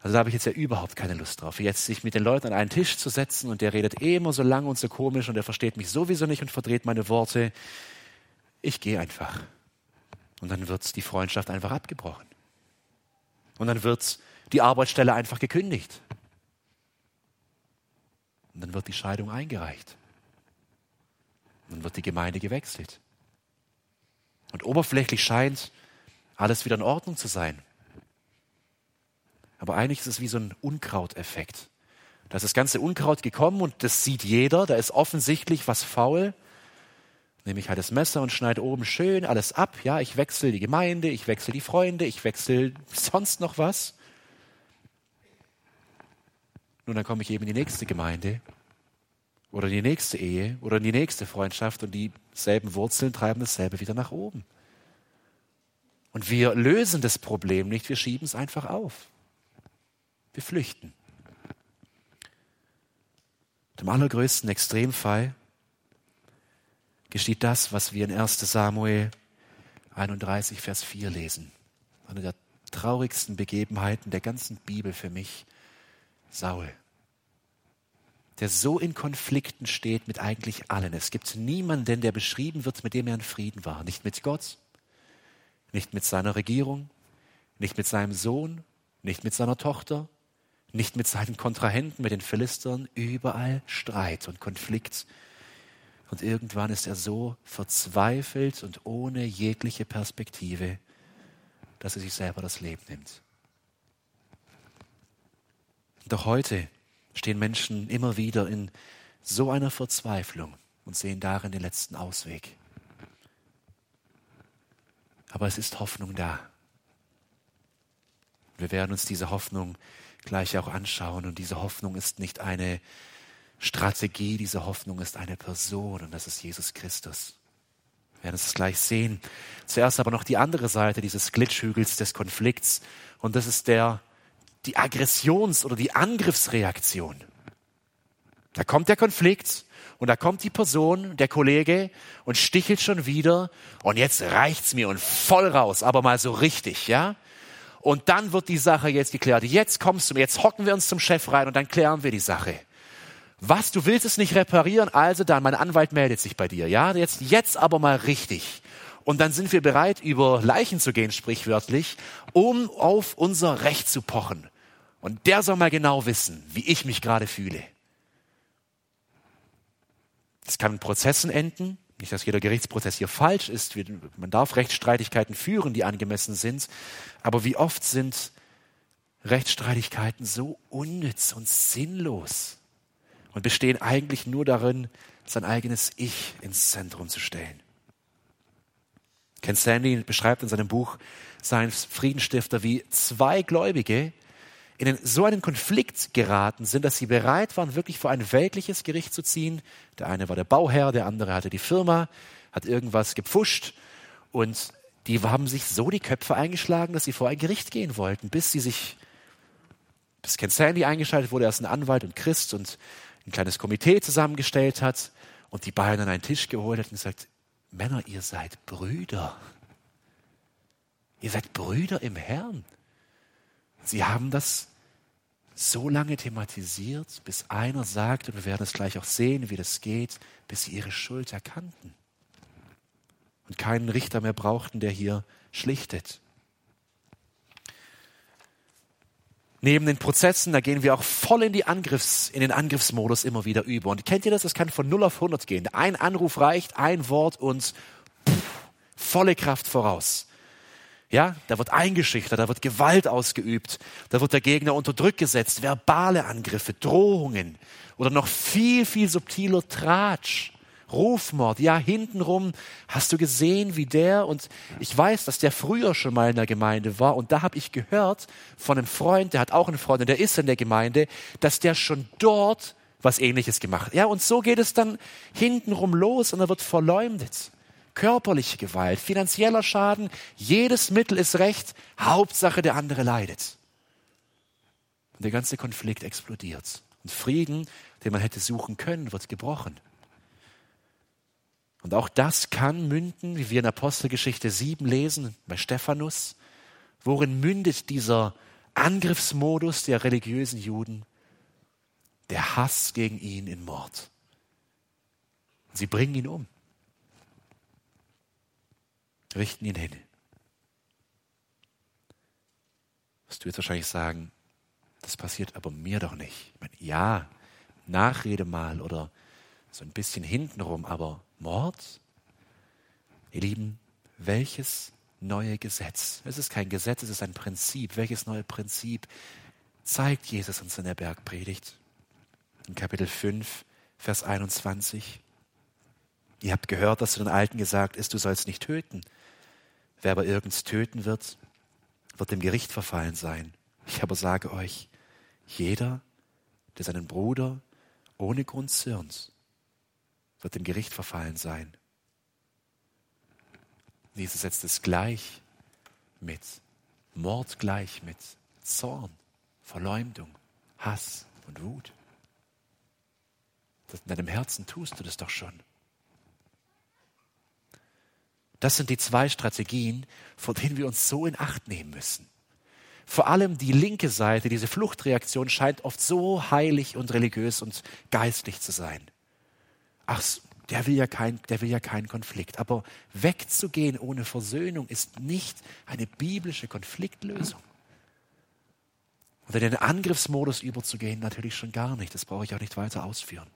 [SPEAKER 1] also da habe ich jetzt ja überhaupt keine Lust drauf, jetzt sich mit den Leuten an einen Tisch zu setzen und der redet eh immer so lang und so komisch und der versteht mich sowieso nicht und verdreht meine Worte. Ich gehe einfach. Und dann wird die Freundschaft einfach abgebrochen. Und dann wird die Arbeitsstelle einfach gekündigt. Und dann wird die Scheidung eingereicht. Dann wird die Gemeinde gewechselt. Und oberflächlich scheint alles wieder in Ordnung zu sein. Aber eigentlich ist es wie so ein Unkrauteffekt. Da ist das ganze Unkraut gekommen und das sieht jeder, da ist offensichtlich was faul. Nehme ich halt das Messer und schneide oben schön alles ab. Ja, ich wechsle die Gemeinde, ich wechsle die Freunde, ich wechsle sonst noch was. Nun, dann komme ich eben in die nächste Gemeinde oder die nächste Ehe oder die nächste Freundschaft und dieselben Wurzeln treiben dasselbe wieder nach oben. Und wir lösen das Problem nicht, wir schieben es einfach auf. Wir flüchten. Im allergrößten Extremfall geschieht das, was wir in 1 Samuel 31, Vers 4 lesen. Eine der traurigsten Begebenheiten der ganzen Bibel für mich. Saul, der so in Konflikten steht mit eigentlich allen. Es gibt niemanden, der beschrieben wird, mit dem er in Frieden war. Nicht mit Gott, nicht mit seiner Regierung, nicht mit seinem Sohn, nicht mit seiner Tochter, nicht mit seinen Kontrahenten, mit den Philistern. Überall Streit und Konflikt und irgendwann ist er so verzweifelt und ohne jegliche Perspektive, dass er sich selber das Leben nimmt. Doch heute stehen Menschen immer wieder in so einer Verzweiflung und sehen darin den letzten Ausweg. Aber es ist Hoffnung da. Wir werden uns diese Hoffnung gleich auch anschauen und diese Hoffnung ist nicht eine Strategie dieser Hoffnung ist eine Person und das ist Jesus Christus. Wir werden es gleich sehen. Zuerst aber noch die andere Seite dieses Glitschhügels des Konflikts und das ist der, die Aggressions- oder die Angriffsreaktion. Da kommt der Konflikt und da kommt die Person, der Kollege und stichelt schon wieder und jetzt reicht's mir und voll raus, aber mal so richtig, ja? Und dann wird die Sache jetzt geklärt. Jetzt kommst du, jetzt hocken wir uns zum Chef rein und dann klären wir die Sache. Was, du willst es nicht reparieren? Also dann, mein Anwalt meldet sich bei dir. Ja, jetzt, jetzt aber mal richtig. Und dann sind wir bereit, über Leichen zu gehen, sprichwörtlich, um auf unser Recht zu pochen. Und der soll mal genau wissen, wie ich mich gerade fühle. Es kann in Prozessen enden. Nicht, dass jeder Gerichtsprozess hier falsch ist. Man darf Rechtsstreitigkeiten führen, die angemessen sind. Aber wie oft sind Rechtsstreitigkeiten so unnütz und sinnlos? und bestehen eigentlich nur darin, sein eigenes Ich ins Zentrum zu stellen. Ken Sandy beschreibt in seinem Buch seinen Friedenstifter, wie zwei Gläubige in so einen Konflikt geraten sind, dass sie bereit waren, wirklich vor ein weltliches Gericht zu ziehen. Der eine war der Bauherr, der andere hatte die Firma, hat irgendwas gepfuscht und die haben sich so die Köpfe eingeschlagen, dass sie vor ein Gericht gehen wollten, bis sie sich, bis Ken Sandy eingeschaltet wurde, ist ein Anwalt und Christ und ein kleines Komitee zusammengestellt hat und die beiden an einen Tisch geholt hat und gesagt, Männer, ihr seid Brüder. Ihr seid Brüder im Herrn. Sie haben das so lange thematisiert, bis einer sagt, und wir werden es gleich auch sehen, wie das geht, bis sie ihre Schuld erkannten und keinen Richter mehr brauchten, der hier schlichtet. neben den Prozessen, da gehen wir auch voll in, die Angriffs, in den Angriffsmodus immer wieder über. Und kennt ihr das? Das kann von 0 auf 100 gehen. Ein Anruf reicht, ein Wort und pff, volle Kraft voraus. Ja, da wird eingeschüchtert, da wird Gewalt ausgeübt, da wird der Gegner unter Druck gesetzt, verbale Angriffe, Drohungen oder noch viel, viel subtiler Tratsch. Rufmord, ja, hintenrum hast du gesehen, wie der, und ich weiß, dass der früher schon mal in der Gemeinde war, und da habe ich gehört von einem Freund, der hat auch einen Freund, und der ist in der Gemeinde, dass der schon dort was ähnliches gemacht. Ja, und so geht es dann hintenrum los und er wird verleumdet. Körperliche Gewalt, finanzieller Schaden, jedes Mittel ist recht, Hauptsache der andere leidet. Und der ganze Konflikt explodiert. Und Frieden, den man hätte suchen können, wird gebrochen. Und auch das kann münden, wie wir in Apostelgeschichte 7 lesen, bei Stephanus. Worin mündet dieser Angriffsmodus der religiösen Juden? Der Hass gegen ihn in Mord. Sie bringen ihn um, richten ihn hin. Wirst du jetzt wahrscheinlich sagen, das passiert aber mir doch nicht. Meine, ja, Nachrede mal oder so ein bisschen hintenrum, aber Mord? Ihr Lieben, welches neue Gesetz? Es ist kein Gesetz, es ist ein Prinzip. Welches neue Prinzip zeigt Jesus uns in der Bergpredigt? In Kapitel 5, Vers 21. Ihr habt gehört, dass zu den Alten gesagt ist, du sollst nicht töten. Wer aber irgends töten wird, wird dem Gericht verfallen sein. Ich aber sage euch, jeder, der seinen Bruder ohne Grund zürnt, wird dem Gericht verfallen sein. Jesus setzt es gleich mit Mord gleich mit Zorn, Verleumdung, Hass und Wut. in deinem Herzen tust du das doch schon. Das sind die zwei Strategien, vor denen wir uns so in Acht nehmen müssen. Vor allem die linke Seite, diese Fluchtreaktion scheint oft so heilig und religiös und geistlich zu sein. Ach, der will ja kein, der will ja keinen Konflikt. Aber wegzugehen ohne Versöhnung ist nicht eine biblische Konfliktlösung. Und in den Angriffsmodus überzugehen, natürlich schon gar nicht. Das brauche ich auch nicht weiter ausführen.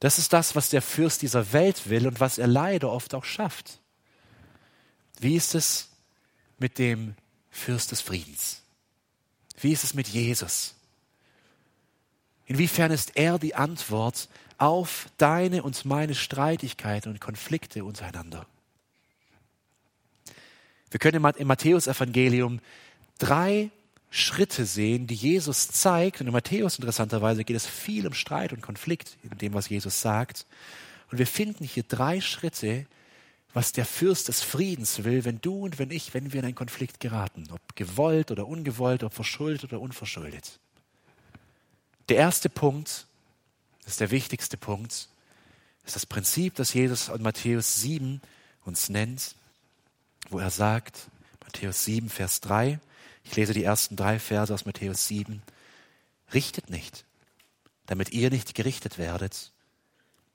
[SPEAKER 1] Das ist das, was der Fürst dieser Welt will und was er leider oft auch schafft. Wie ist es mit dem Fürst des Friedens? Wie ist es mit Jesus? Inwiefern ist er die Antwort auf deine und meine Streitigkeiten und Konflikte untereinander? Wir können im Matthäus-Evangelium drei Schritte sehen, die Jesus zeigt. Und in Matthäus interessanterweise geht es viel um Streit und Konflikt in dem, was Jesus sagt. Und wir finden hier drei Schritte, was der Fürst des Friedens will, wenn du und wenn ich, wenn wir in einen Konflikt geraten, ob gewollt oder ungewollt, ob verschuldet oder unverschuldet. Der erste Punkt, das ist der wichtigste Punkt, ist das Prinzip, das Jesus in Matthäus 7 uns nennt, wo er sagt, Matthäus 7, Vers 3, ich lese die ersten drei Verse aus Matthäus 7, richtet nicht, damit ihr nicht gerichtet werdet,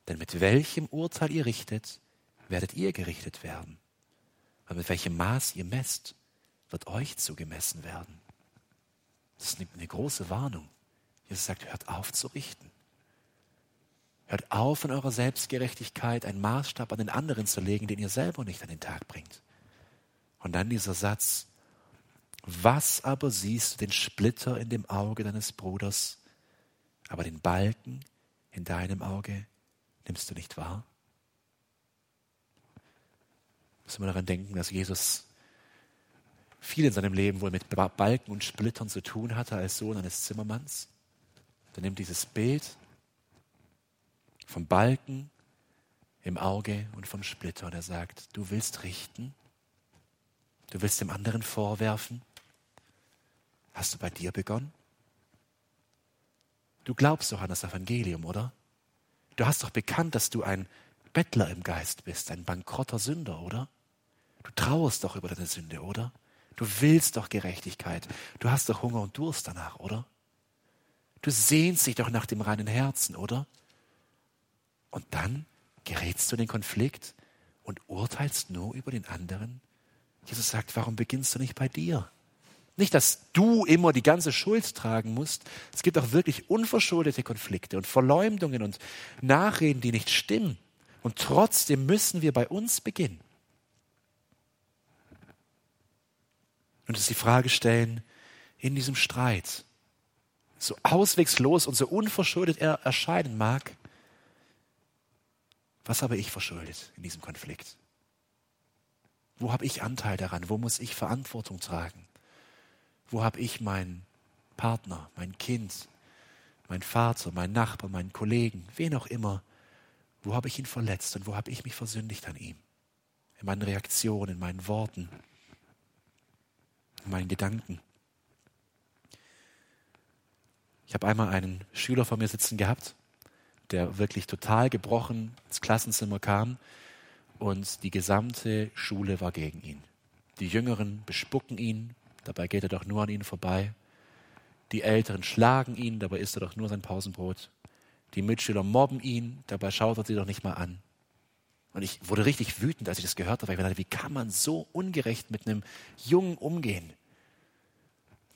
[SPEAKER 1] denn mit welchem Urteil ihr richtet, werdet ihr gerichtet werden. Aber mit welchem Maß ihr messt, wird euch zugemessen werden. Das ist eine große Warnung. Jesus sagt, hört auf zu richten. Hört auf, in eurer Selbstgerechtigkeit einen Maßstab an den anderen zu legen, den ihr selber nicht an den Tag bringt. Und dann dieser Satz, was aber siehst du den Splitter in dem Auge deines Bruders, aber den Balken in deinem Auge nimmst du nicht wahr? Müssen wir daran denken, dass Jesus viel in seinem Leben wohl mit Balken und Splittern zu tun hatte als Sohn eines Zimmermanns. Er nimmt dieses Bild vom Balken im Auge und vom Splitter und er sagt, du willst richten, du willst dem anderen vorwerfen. Hast du bei dir begonnen? Du glaubst doch an das Evangelium, oder? Du hast doch bekannt, dass du ein Bettler im Geist bist, ein bankrotter Sünder, oder? Du trauerst doch über deine Sünde, oder? Du willst doch Gerechtigkeit. Du hast doch Hunger und Durst danach, oder? Du sehnst dich doch nach dem reinen Herzen, oder? Und dann gerätst du in den Konflikt und urteilst nur über den anderen? Jesus sagt, warum beginnst du nicht bei dir? Nicht, dass du immer die ganze Schuld tragen musst. Es gibt auch wirklich unverschuldete Konflikte und Verleumdungen und Nachreden, die nicht stimmen. Und trotzdem müssen wir bei uns beginnen. Und uns die Frage stellen, in diesem Streit, so auswegslos und so unverschuldet er erscheinen mag, was habe ich verschuldet in diesem Konflikt? Wo habe ich Anteil daran? Wo muss ich Verantwortung tragen? Wo habe ich mein, Partner, mein Kind, mein Vater, mein Nachbar, meinen Kollegen, wen auch immer, wo habe ich ihn verletzt und wo habe ich mich versündigt an ihm? In meinen Reaktionen, in meinen Worten, in meinen Gedanken. Ich habe einmal einen Schüler vor mir sitzen gehabt, der wirklich total gebrochen ins Klassenzimmer kam und die gesamte Schule war gegen ihn. Die Jüngeren bespucken ihn, dabei geht er doch nur an ihnen vorbei. Die Älteren schlagen ihn, dabei isst er doch nur sein Pausenbrot. Die Mitschüler mobben ihn, dabei schaut er sie doch nicht mal an. Und ich wurde richtig wütend, als ich das gehört habe, weil ich dachte, wie kann man so ungerecht mit einem Jungen umgehen?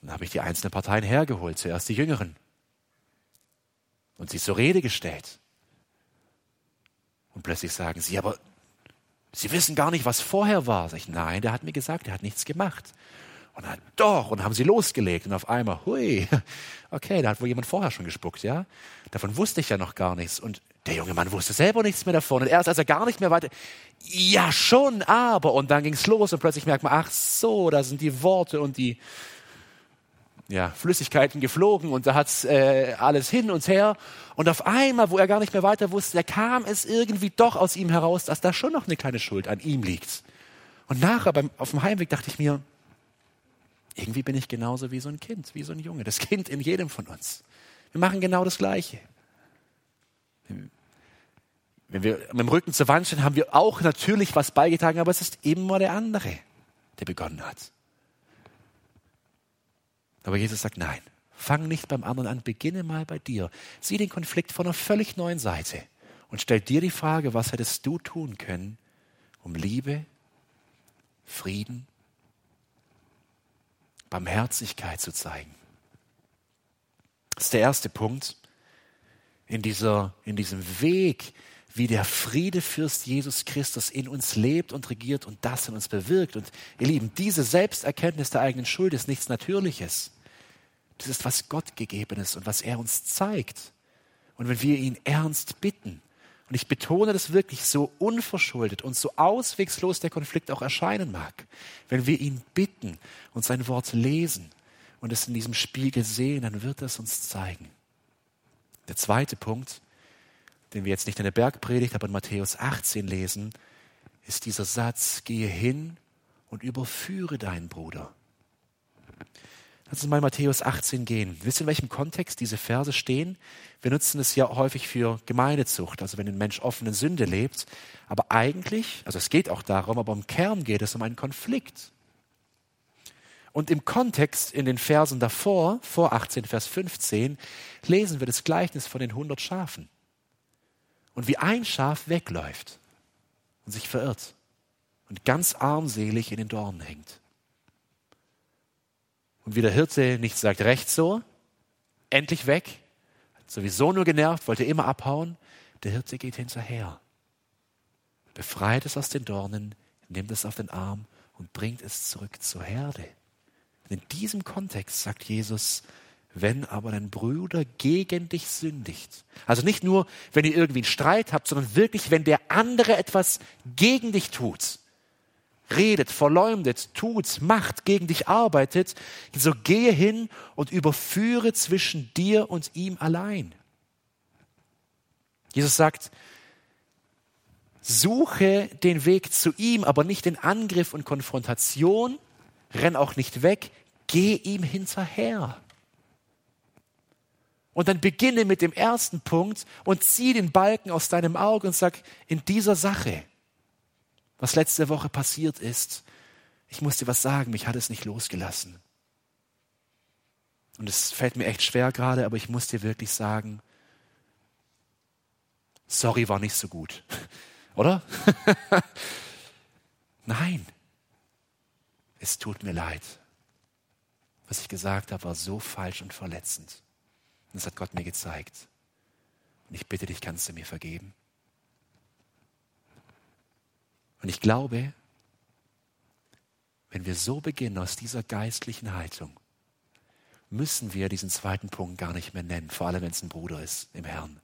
[SPEAKER 1] Dann habe ich die einzelnen Parteien hergeholt, zuerst die Jüngeren. Und sie zur Rede gestellt. Und plötzlich sagen sie, aber Sie wissen gar nicht, was vorher war. Sag ich, nein, der hat mir gesagt, er hat nichts gemacht. Und dann, doch, und haben sie losgelegt und auf einmal, hui, okay, da hat wohl jemand vorher schon gespuckt, ja. Davon wusste ich ja noch gar nichts. Und der junge Mann wusste selber nichts mehr davon. Und erst als er gar nicht mehr weiter, ja schon, aber, und dann ging's los und plötzlich merkt man, ach so, da sind die Worte und die, ja, Flüssigkeiten geflogen und da hat's äh, alles hin und her. Und auf einmal, wo er gar nicht mehr weiter wusste, da kam es irgendwie doch aus ihm heraus, dass da schon noch eine kleine Schuld an ihm liegt. Und nachher beim, auf dem Heimweg dachte ich mir, irgendwie bin ich genauso wie so ein Kind, wie so ein Junge, das Kind in jedem von uns. Wir machen genau das Gleiche. Wenn wir mit dem Rücken zur Wand stehen, haben wir auch natürlich was beigetragen, aber es ist immer der andere, der begonnen hat. Aber Jesus sagt, nein, fang nicht beim anderen an, beginne mal bei dir. Sieh den Konflikt von einer völlig neuen Seite und stell dir die Frage, was hättest du tun können, um Liebe, Frieden, Barmherzigkeit zu zeigen. Das ist der erste Punkt in, dieser, in diesem Weg, wie der Friedefürst Jesus Christus in uns lebt und regiert und das in uns bewirkt. Und ihr Lieben, diese Selbsterkenntnis der eigenen Schuld ist nichts Natürliches. Das ist was Gott gegebenes und was er uns zeigt. Und wenn wir ihn ernst bitten, und ich betone das wirklich so unverschuldet und so auswegslos der Konflikt auch erscheinen mag, wenn wir ihn bitten und sein Wort lesen und es in diesem Spiegel sehen, dann wird er es uns zeigen. Der zweite Punkt, den wir jetzt nicht in der Bergpredigt, aber in Matthäus 18 lesen, ist dieser Satz, gehe hin und überführe deinen Bruder. Lass uns mal Matthäus 18 gehen. Wisst ihr, in welchem Kontext diese Verse stehen? Wir nutzen es ja häufig für Gemeindezucht, also wenn ein Mensch offene Sünde lebt. Aber eigentlich, also es geht auch darum, aber im Kern geht es um einen Konflikt. Und im Kontext in den Versen davor, vor 18, Vers 15, lesen wir das Gleichnis von den 100 Schafen. Und wie ein Schaf wegläuft und sich verirrt und ganz armselig in den Dornen hängt. Und wie der Hirte nicht sagt, recht so, endlich weg, sowieso nur genervt, wollte immer abhauen, der Hirte geht hinterher, befreit es aus den Dornen, nimmt es auf den Arm und bringt es zurück zur Herde. in diesem Kontext sagt Jesus, wenn aber dein Bruder gegen dich sündigt. Also nicht nur, wenn ihr irgendwie einen Streit habt, sondern wirklich, wenn der andere etwas gegen dich tut redet, verleumdet, tut, macht, gegen dich arbeitet, so gehe hin und überführe zwischen dir und ihm allein. Jesus sagt, suche den Weg zu ihm, aber nicht den Angriff und Konfrontation, renn auch nicht weg, geh ihm hinterher. Und dann beginne mit dem ersten Punkt und zieh den Balken aus deinem Auge und sag, in dieser Sache, was letzte Woche passiert ist. Ich muss dir was sagen, mich hat es nicht losgelassen. Und es fällt mir echt schwer gerade, aber ich muss dir wirklich sagen, sorry war nicht so gut. Oder? Nein, es tut mir leid. Was ich gesagt habe, war so falsch und verletzend. Und das hat Gott mir gezeigt. Und ich bitte dich, kannst du mir vergeben? Und ich glaube, wenn wir so beginnen aus dieser geistlichen Haltung, müssen wir diesen zweiten Punkt gar nicht mehr nennen, vor allem wenn es ein Bruder ist im Herrn.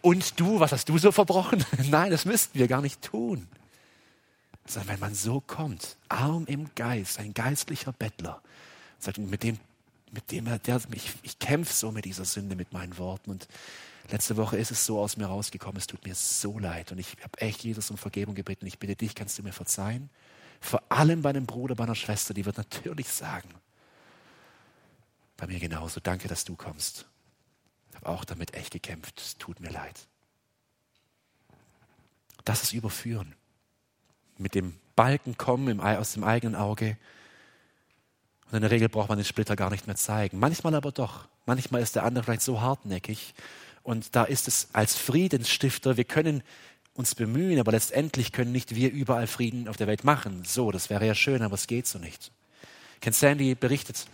[SPEAKER 1] Und du, was hast du so verbrochen? Nein, das müssten wir gar nicht tun. Sondern wenn man so kommt, arm im Geist, ein geistlicher Bettler, Sagt, mit dem, mit dem, der, ich, ich kämpfe so mit dieser Sünde, mit meinen Worten. Und letzte Woche ist es so aus mir rausgekommen, es tut mir so leid. Und ich habe echt Jesus um Vergebung gebeten. Ich bitte dich, kannst du mir verzeihen? Vor allem bei einem Bruder, bei einer Schwester, die wird natürlich sagen, bei mir genauso, danke, dass du kommst. Ich habe auch damit echt gekämpft, es tut mir leid. Das ist Überführen. Mit dem Balken kommen aus dem eigenen Auge. Und in der Regel braucht man den Splitter gar nicht mehr zeigen. Manchmal aber doch. Manchmal ist der andere vielleicht so hartnäckig. Und da ist es als Friedensstifter, wir können uns bemühen, aber letztendlich können nicht wir überall Frieden auf der Welt machen. So, das wäre ja schön, aber es geht so nicht. Ken Sandy berichtet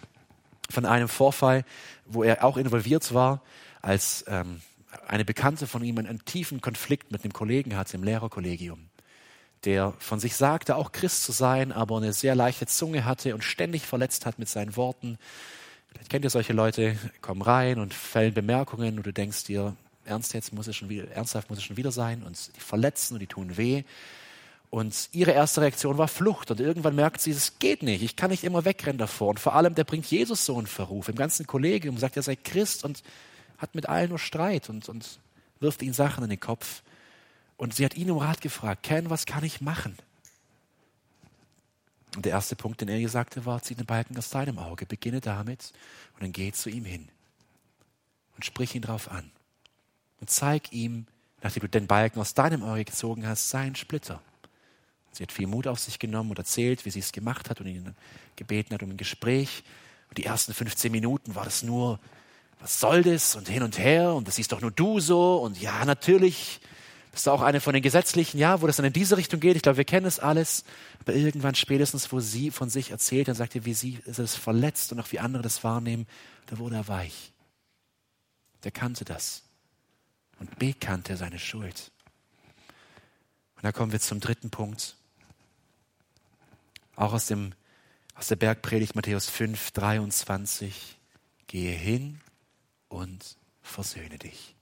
[SPEAKER 1] von einem Vorfall, wo er auch involviert war, als ähm, eine Bekannte von ihm einen tiefen Konflikt mit einem Kollegen hatte im Lehrerkollegium, der von sich sagte, auch Christ zu sein, aber eine sehr leichte Zunge hatte und ständig verletzt hat mit seinen Worten. Vielleicht kennt ihr solche Leute, kommen rein und fällen Bemerkungen und du denkst dir, ernst jetzt muss es schon wieder, ernsthaft muss es schon wieder sein und die verletzen und die tun weh. Und ihre erste Reaktion war Flucht. Und irgendwann merkt sie, es geht nicht. Ich kann nicht immer wegrennen davor. Und vor allem, der bringt Jesus so einen Verruf. Im ganzen Kollegium sagt, er sei Christ und hat mit allen nur Streit und, und wirft ihnen Sachen in den Kopf. Und sie hat ihn um Rat gefragt, Ken, was kann ich machen? Und der erste Punkt, den er ihr sagte, war, zieh den Balken aus deinem Auge, beginne damit und dann geh zu ihm hin und sprich ihn drauf an. Und zeig ihm, nachdem du den Balken aus deinem Auge gezogen hast, seinen Splitter. Sie hat viel Mut auf sich genommen und erzählt, wie sie es gemacht hat und ihn gebeten hat um ein Gespräch. Und die ersten 15 Minuten war das nur was soll das und hin und her und das siehst doch nur du so und ja, natürlich bist du auch eine von den Gesetzlichen, ja, wo das dann in diese Richtung geht. Ich glaube, wir kennen es alles. Aber irgendwann spätestens, wo sie von sich erzählt, dann sagt wie sie es verletzt und auch wie andere das wahrnehmen, da wurde er weich. Der kannte das und bekannte seine Schuld. Und da kommen wir zum dritten Punkt. Auch aus, dem, aus der Bergpredigt Matthäus 5, 23. Gehe hin und versöhne dich.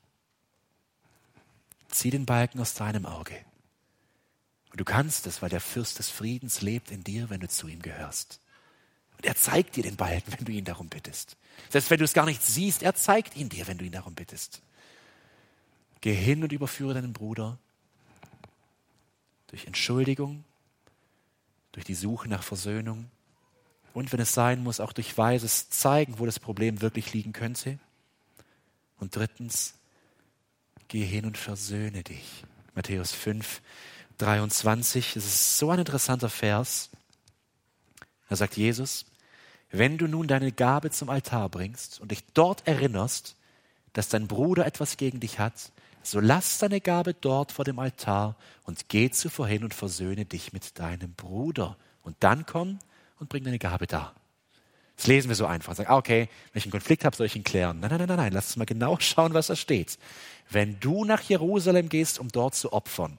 [SPEAKER 1] Zieh den Balken aus deinem Auge. Und du kannst es, weil der Fürst des Friedens lebt in dir, wenn du zu ihm gehörst. Und er zeigt dir den Balken, wenn du ihn darum bittest. Selbst wenn du es gar nicht siehst, er zeigt ihn dir, wenn du ihn darum bittest. Geh hin und überführe deinen Bruder durch Entschuldigung, durch die Suche nach Versöhnung und wenn es sein muss, auch durch weises Zeigen, wo das Problem wirklich liegen könnte. Und drittens, geh hin und versöhne dich. Matthäus 5, 23. Es ist so ein interessanter Vers. Da sagt Jesus, wenn du nun deine Gabe zum Altar bringst und dich dort erinnerst, dass dein Bruder etwas gegen dich hat, so lass deine Gabe dort vor dem Altar und geh zuvor hin und versöhne dich mit deinem Bruder. Und dann komm und bring deine Gabe da. Das lesen wir so einfach. Sagen, ah, okay, wenn ich einen Konflikt habe, soll ich ihn klären. Nein, nein, nein, nein, lass uns mal genau schauen, was da steht. Wenn du nach Jerusalem gehst, um dort zu opfern,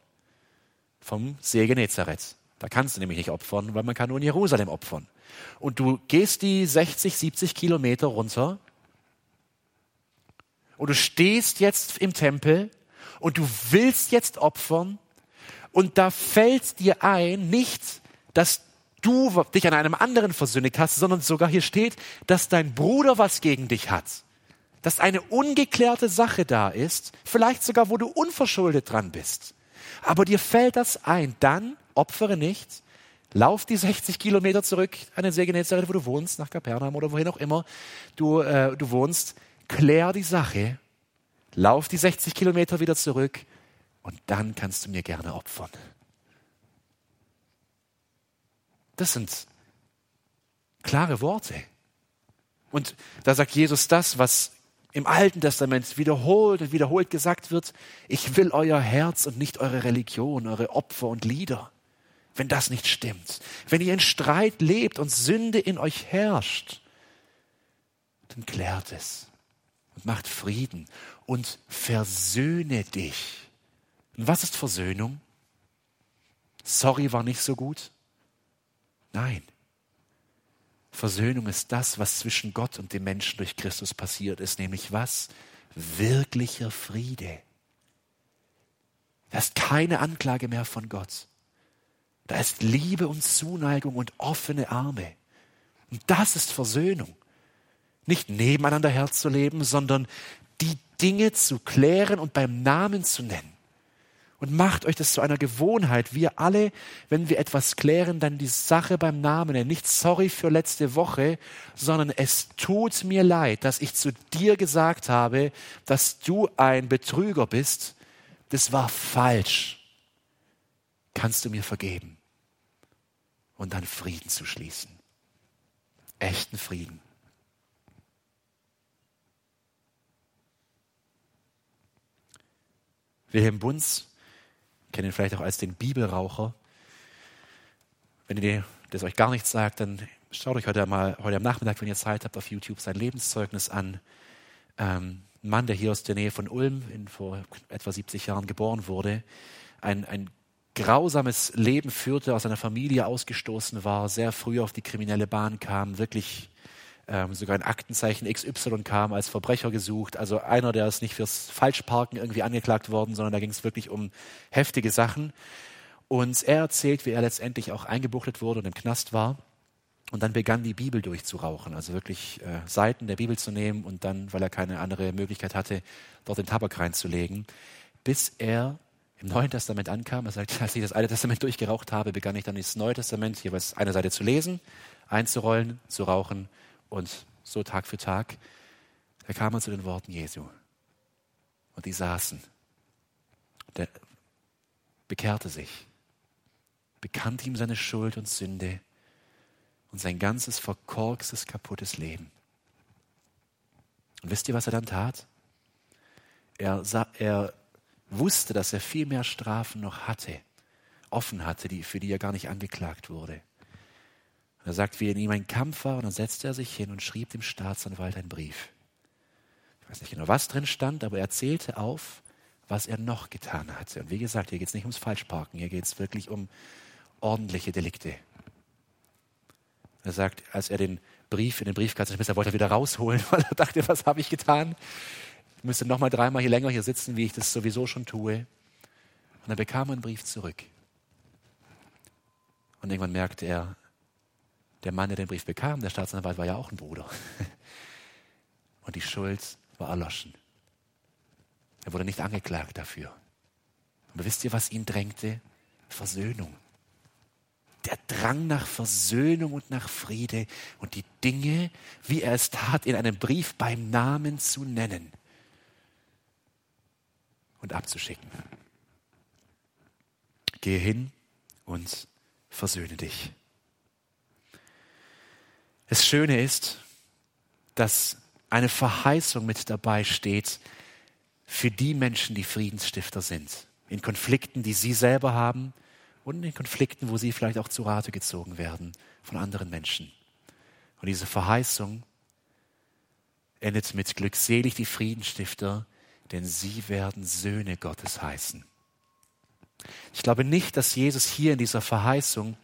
[SPEAKER 1] vom See Genezareth, da kannst du nämlich nicht opfern, weil man kann nur in Jerusalem opfern. Und du gehst die 60, 70 Kilometer runter und du stehst jetzt im Tempel und du willst jetzt opfern und da fällt dir ein, nicht, dass du dich an einem anderen versündigt hast, sondern sogar hier steht, dass dein Bruder was gegen dich hat. Dass eine ungeklärte Sache da ist, vielleicht sogar, wo du unverschuldet dran bist. Aber dir fällt das ein, dann opfere nicht, lauf die 60 Kilometer zurück an den See wo du wohnst, nach Kapernaum oder wohin auch immer du, äh, du wohnst, klär die Sache, lauf die 60 Kilometer wieder zurück und dann kannst du mir gerne opfern. Das sind klare Worte. Und da sagt Jesus das, was im Alten Testament wiederholt und wiederholt gesagt wird, ich will euer Herz und nicht eure Religion, eure Opfer und Lieder. Wenn das nicht stimmt, wenn ihr in Streit lebt und Sünde in euch herrscht, dann klärt es und macht Frieden und versöhne dich. Und was ist Versöhnung? Sorry war nicht so gut. Nein. Versöhnung ist das, was zwischen Gott und dem Menschen durch Christus passiert ist, nämlich was? Wirklicher Friede. Da ist keine Anklage mehr von Gott. Da ist Liebe und Zuneigung und offene Arme. Und das ist Versöhnung. Nicht nebeneinander herzuleben, sondern die Dinge zu klären und beim Namen zu nennen. Und macht euch das zu einer Gewohnheit. Wir alle, wenn wir etwas klären, dann die Sache beim Namen nennen. Nicht sorry für letzte Woche, sondern es tut mir leid, dass ich zu dir gesagt habe, dass du ein Betrüger bist. Das war falsch. Kannst du mir vergeben? Und dann Frieden zu schließen. Echten Frieden. Wilhelm Bunz kennen ihn vielleicht auch als den Bibelraucher. Wenn ihr das euch gar nichts sagt, dann schaut euch heute mal heute am Nachmittag, wenn ihr Zeit habt, auf YouTube sein Lebenszeugnis an. Ähm, ein Mann, der hier aus der Nähe von Ulm in, vor etwa 70 Jahren geboren wurde, ein, ein grausames Leben führte, aus seiner Familie ausgestoßen war, sehr früh auf die kriminelle Bahn kam, wirklich ähm, sogar ein Aktenzeichen XY kam, als Verbrecher gesucht. Also einer, der ist nicht fürs Falschparken irgendwie angeklagt worden, sondern da ging es wirklich um heftige Sachen. Und er erzählt, wie er letztendlich auch eingebuchtet wurde und im Knast war. Und dann begann die Bibel durchzurauchen, also wirklich äh, Seiten der Bibel zu nehmen und dann, weil er keine andere Möglichkeit hatte, dort den Tabak reinzulegen, bis er im Neuen Testament ankam. Er sagt, als ich das Alte Testament durchgeraucht habe, begann ich dann das Neue Testament jeweils eine Seite zu lesen, einzurollen, zu rauchen und so Tag für Tag, da kam er zu den Worten Jesu. Und die saßen. Der bekehrte sich, bekannte ihm seine Schuld und Sünde und sein ganzes verkorkstes, kaputtes Leben. Und wisst ihr, was er dann tat? Er, sah, er wusste, dass er viel mehr Strafen noch hatte, offen hatte, die, für die er gar nicht angeklagt wurde. Er sagt, wie in ihm ein Kampf war, und dann setzte er sich hin und schrieb dem Staatsanwalt einen Brief. Ich weiß nicht genau, was drin stand, aber er zählte auf, was er noch getan hatte. Und wie gesagt, hier geht es nicht ums Falschparken, hier geht es wirklich um ordentliche Delikte. Er sagt, als er den Brief in den Briefkasten schmiss, er wollte er wieder rausholen, weil er dachte, was habe ich getan? Ich müsste noch mal dreimal hier länger hier sitzen, wie ich das sowieso schon tue. Und er bekam einen Brief zurück. Und irgendwann merkte er, der Mann, der den Brief bekam, der Staatsanwalt, war ja auch ein Bruder. Und die Schuld war erloschen. Er wurde nicht angeklagt dafür. Aber wisst ihr, was ihn drängte? Versöhnung. Der Drang nach Versöhnung und nach Friede und die Dinge, wie er es tat, in einem Brief beim Namen zu nennen und abzuschicken. Gehe hin und versöhne dich. Das Schöne ist, dass eine Verheißung mit dabei steht für die Menschen, die Friedensstifter sind. In Konflikten, die sie selber haben und in Konflikten, wo sie vielleicht auch zu Rate gezogen werden von anderen Menschen. Und diese Verheißung endet mit glückselig die Friedensstifter, denn sie werden Söhne Gottes heißen. Ich glaube nicht, dass Jesus hier in dieser Verheißung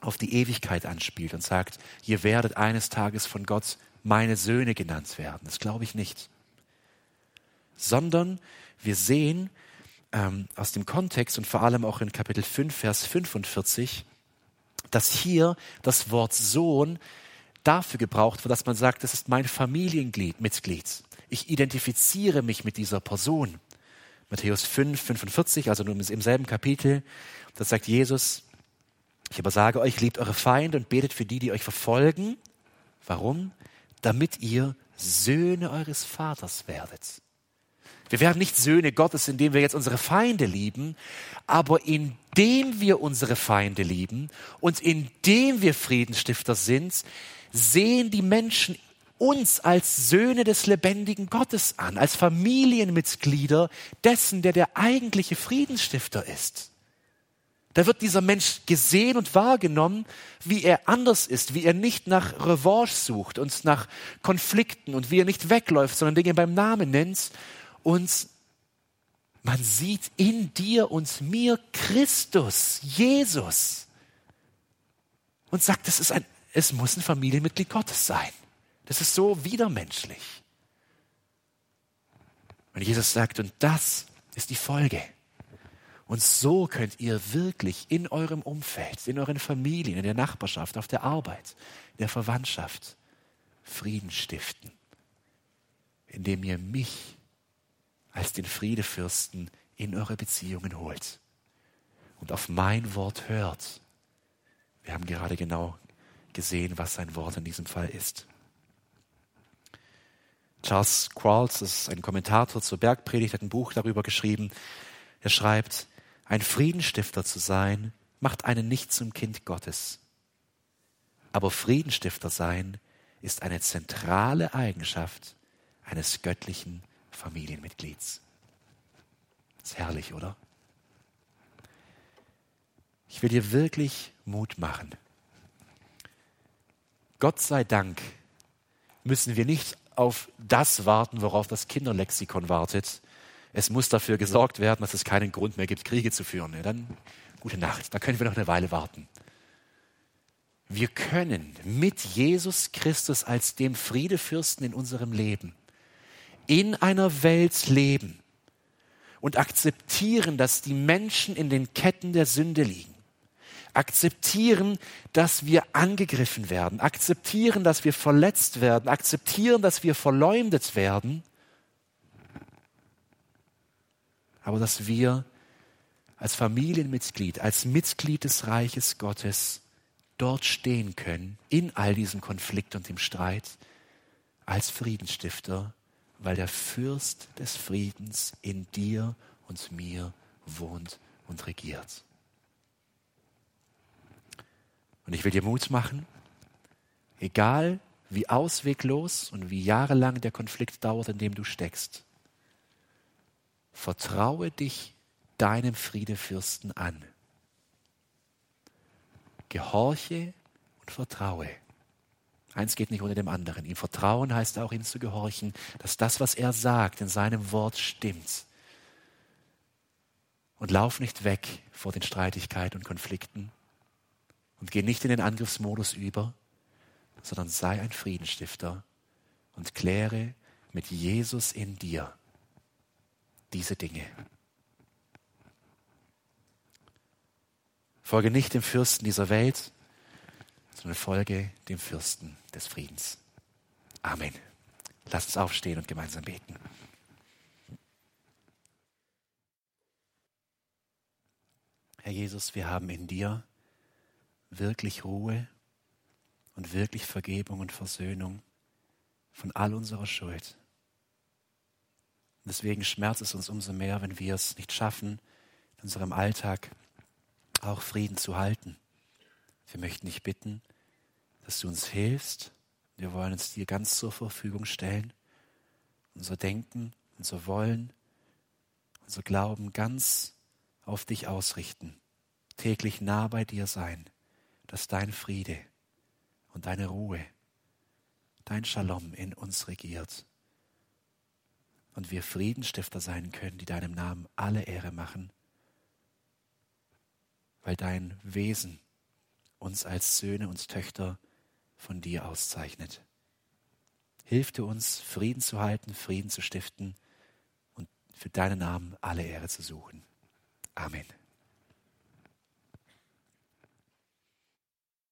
[SPEAKER 1] auf die Ewigkeit anspielt und sagt, ihr werdet eines Tages von Gott meine Söhne genannt werden. Das glaube ich nicht. Sondern wir sehen ähm, aus dem Kontext und vor allem auch in Kapitel 5, Vers 45, dass hier das Wort Sohn dafür gebraucht wird, dass man sagt, das ist mein Familienglied, Mitglied. Ich identifiziere mich mit dieser Person. Matthäus 5, 45, also im selben Kapitel, da sagt Jesus, ich aber sage euch, liebt eure Feinde und betet für die, die euch verfolgen. Warum? Damit ihr Söhne eures Vaters werdet. Wir werden nicht Söhne Gottes, indem wir jetzt unsere Feinde lieben, aber indem wir unsere Feinde lieben und indem wir Friedensstifter sind, sehen die Menschen uns als Söhne des lebendigen Gottes an, als Familienmitglieder dessen, der der eigentliche Friedensstifter ist. Da wird dieser Mensch gesehen und wahrgenommen, wie er anders ist, wie er nicht nach Revanche sucht und nach Konflikten und wie er nicht wegläuft, sondern Dinge beim Namen nennt. Und man sieht in dir und mir Christus, Jesus. Und sagt, das ist ein, es muss ein Familienmitglied Gottes sein. Das ist so widermenschlich. Und Jesus sagt, und das ist die Folge. Und so könnt ihr wirklich in eurem Umfeld, in euren Familien, in der Nachbarschaft, auf der Arbeit, in der Verwandtschaft Frieden stiften, indem ihr mich als den Friedefürsten in eure Beziehungen holt und auf mein Wort hört. Wir haben gerade genau gesehen, was sein Wort in diesem Fall ist. Charles Quarles, ist ein Kommentator zur Bergpredigt, hat ein Buch darüber geschrieben. Er schreibt, ein Friedenstifter zu sein, macht einen nicht zum Kind Gottes. Aber Friedenstifter sein ist eine zentrale Eigenschaft eines göttlichen Familienmitglieds. Ist herrlich, oder? Ich will dir wirklich Mut machen. Gott sei Dank müssen wir nicht auf das warten, worauf das Kinderlexikon wartet. Es muss dafür gesorgt werden, dass es keinen Grund mehr gibt, Kriege zu führen. Ja, dann gute Nacht, da können wir noch eine Weile warten. Wir können mit Jesus Christus als dem Friedefürsten in unserem Leben in einer Welt leben und akzeptieren, dass die Menschen in den Ketten der Sünde liegen. Akzeptieren, dass wir angegriffen werden. Akzeptieren, dass wir verletzt werden. Akzeptieren, dass wir verleumdet werden. Aber dass wir als Familienmitglied, als Mitglied des Reiches Gottes dort stehen können, in all diesem Konflikt und dem Streit, als Friedensstifter weil der Fürst des Friedens in dir und mir wohnt und regiert. Und ich will dir Mut machen, egal wie ausweglos und wie jahrelang der Konflikt dauert, in dem du steckst, vertraue dich deinem Friedefürsten an. Gehorche und vertraue. Eins geht nicht ohne dem anderen. Ihm vertrauen heißt auch, ihm zu gehorchen, dass das, was er sagt, in seinem Wort stimmt. Und lauf nicht weg vor den Streitigkeiten und Konflikten und geh nicht in den Angriffsmodus über, sondern sei ein Friedensstifter und kläre mit Jesus in dir diese Dinge. Folge nicht dem Fürsten dieser Welt, sondern folge dem Fürsten des Friedens. Amen. Lasst uns aufstehen und gemeinsam beten. Herr Jesus, wir haben in dir wirklich Ruhe und wirklich Vergebung und Versöhnung von all unserer Schuld. Deswegen schmerzt es uns umso mehr, wenn wir es nicht schaffen, in unserem Alltag auch Frieden zu halten. Wir möchten dich bitten, dass du uns hilfst. Wir wollen uns dir ganz zur Verfügung stellen. Unser Denken, unser Wollen, unser Glauben ganz auf dich ausrichten. Täglich nah bei dir sein, dass dein Friede und deine Ruhe, dein Shalom in uns regiert. Und wir Friedenstifter sein können, die deinem Namen alle Ehre machen, weil dein Wesen uns als Söhne und Töchter von dir auszeichnet. Hilf du uns, Frieden zu halten, Frieden zu stiften und für deinen Namen alle Ehre zu suchen. Amen.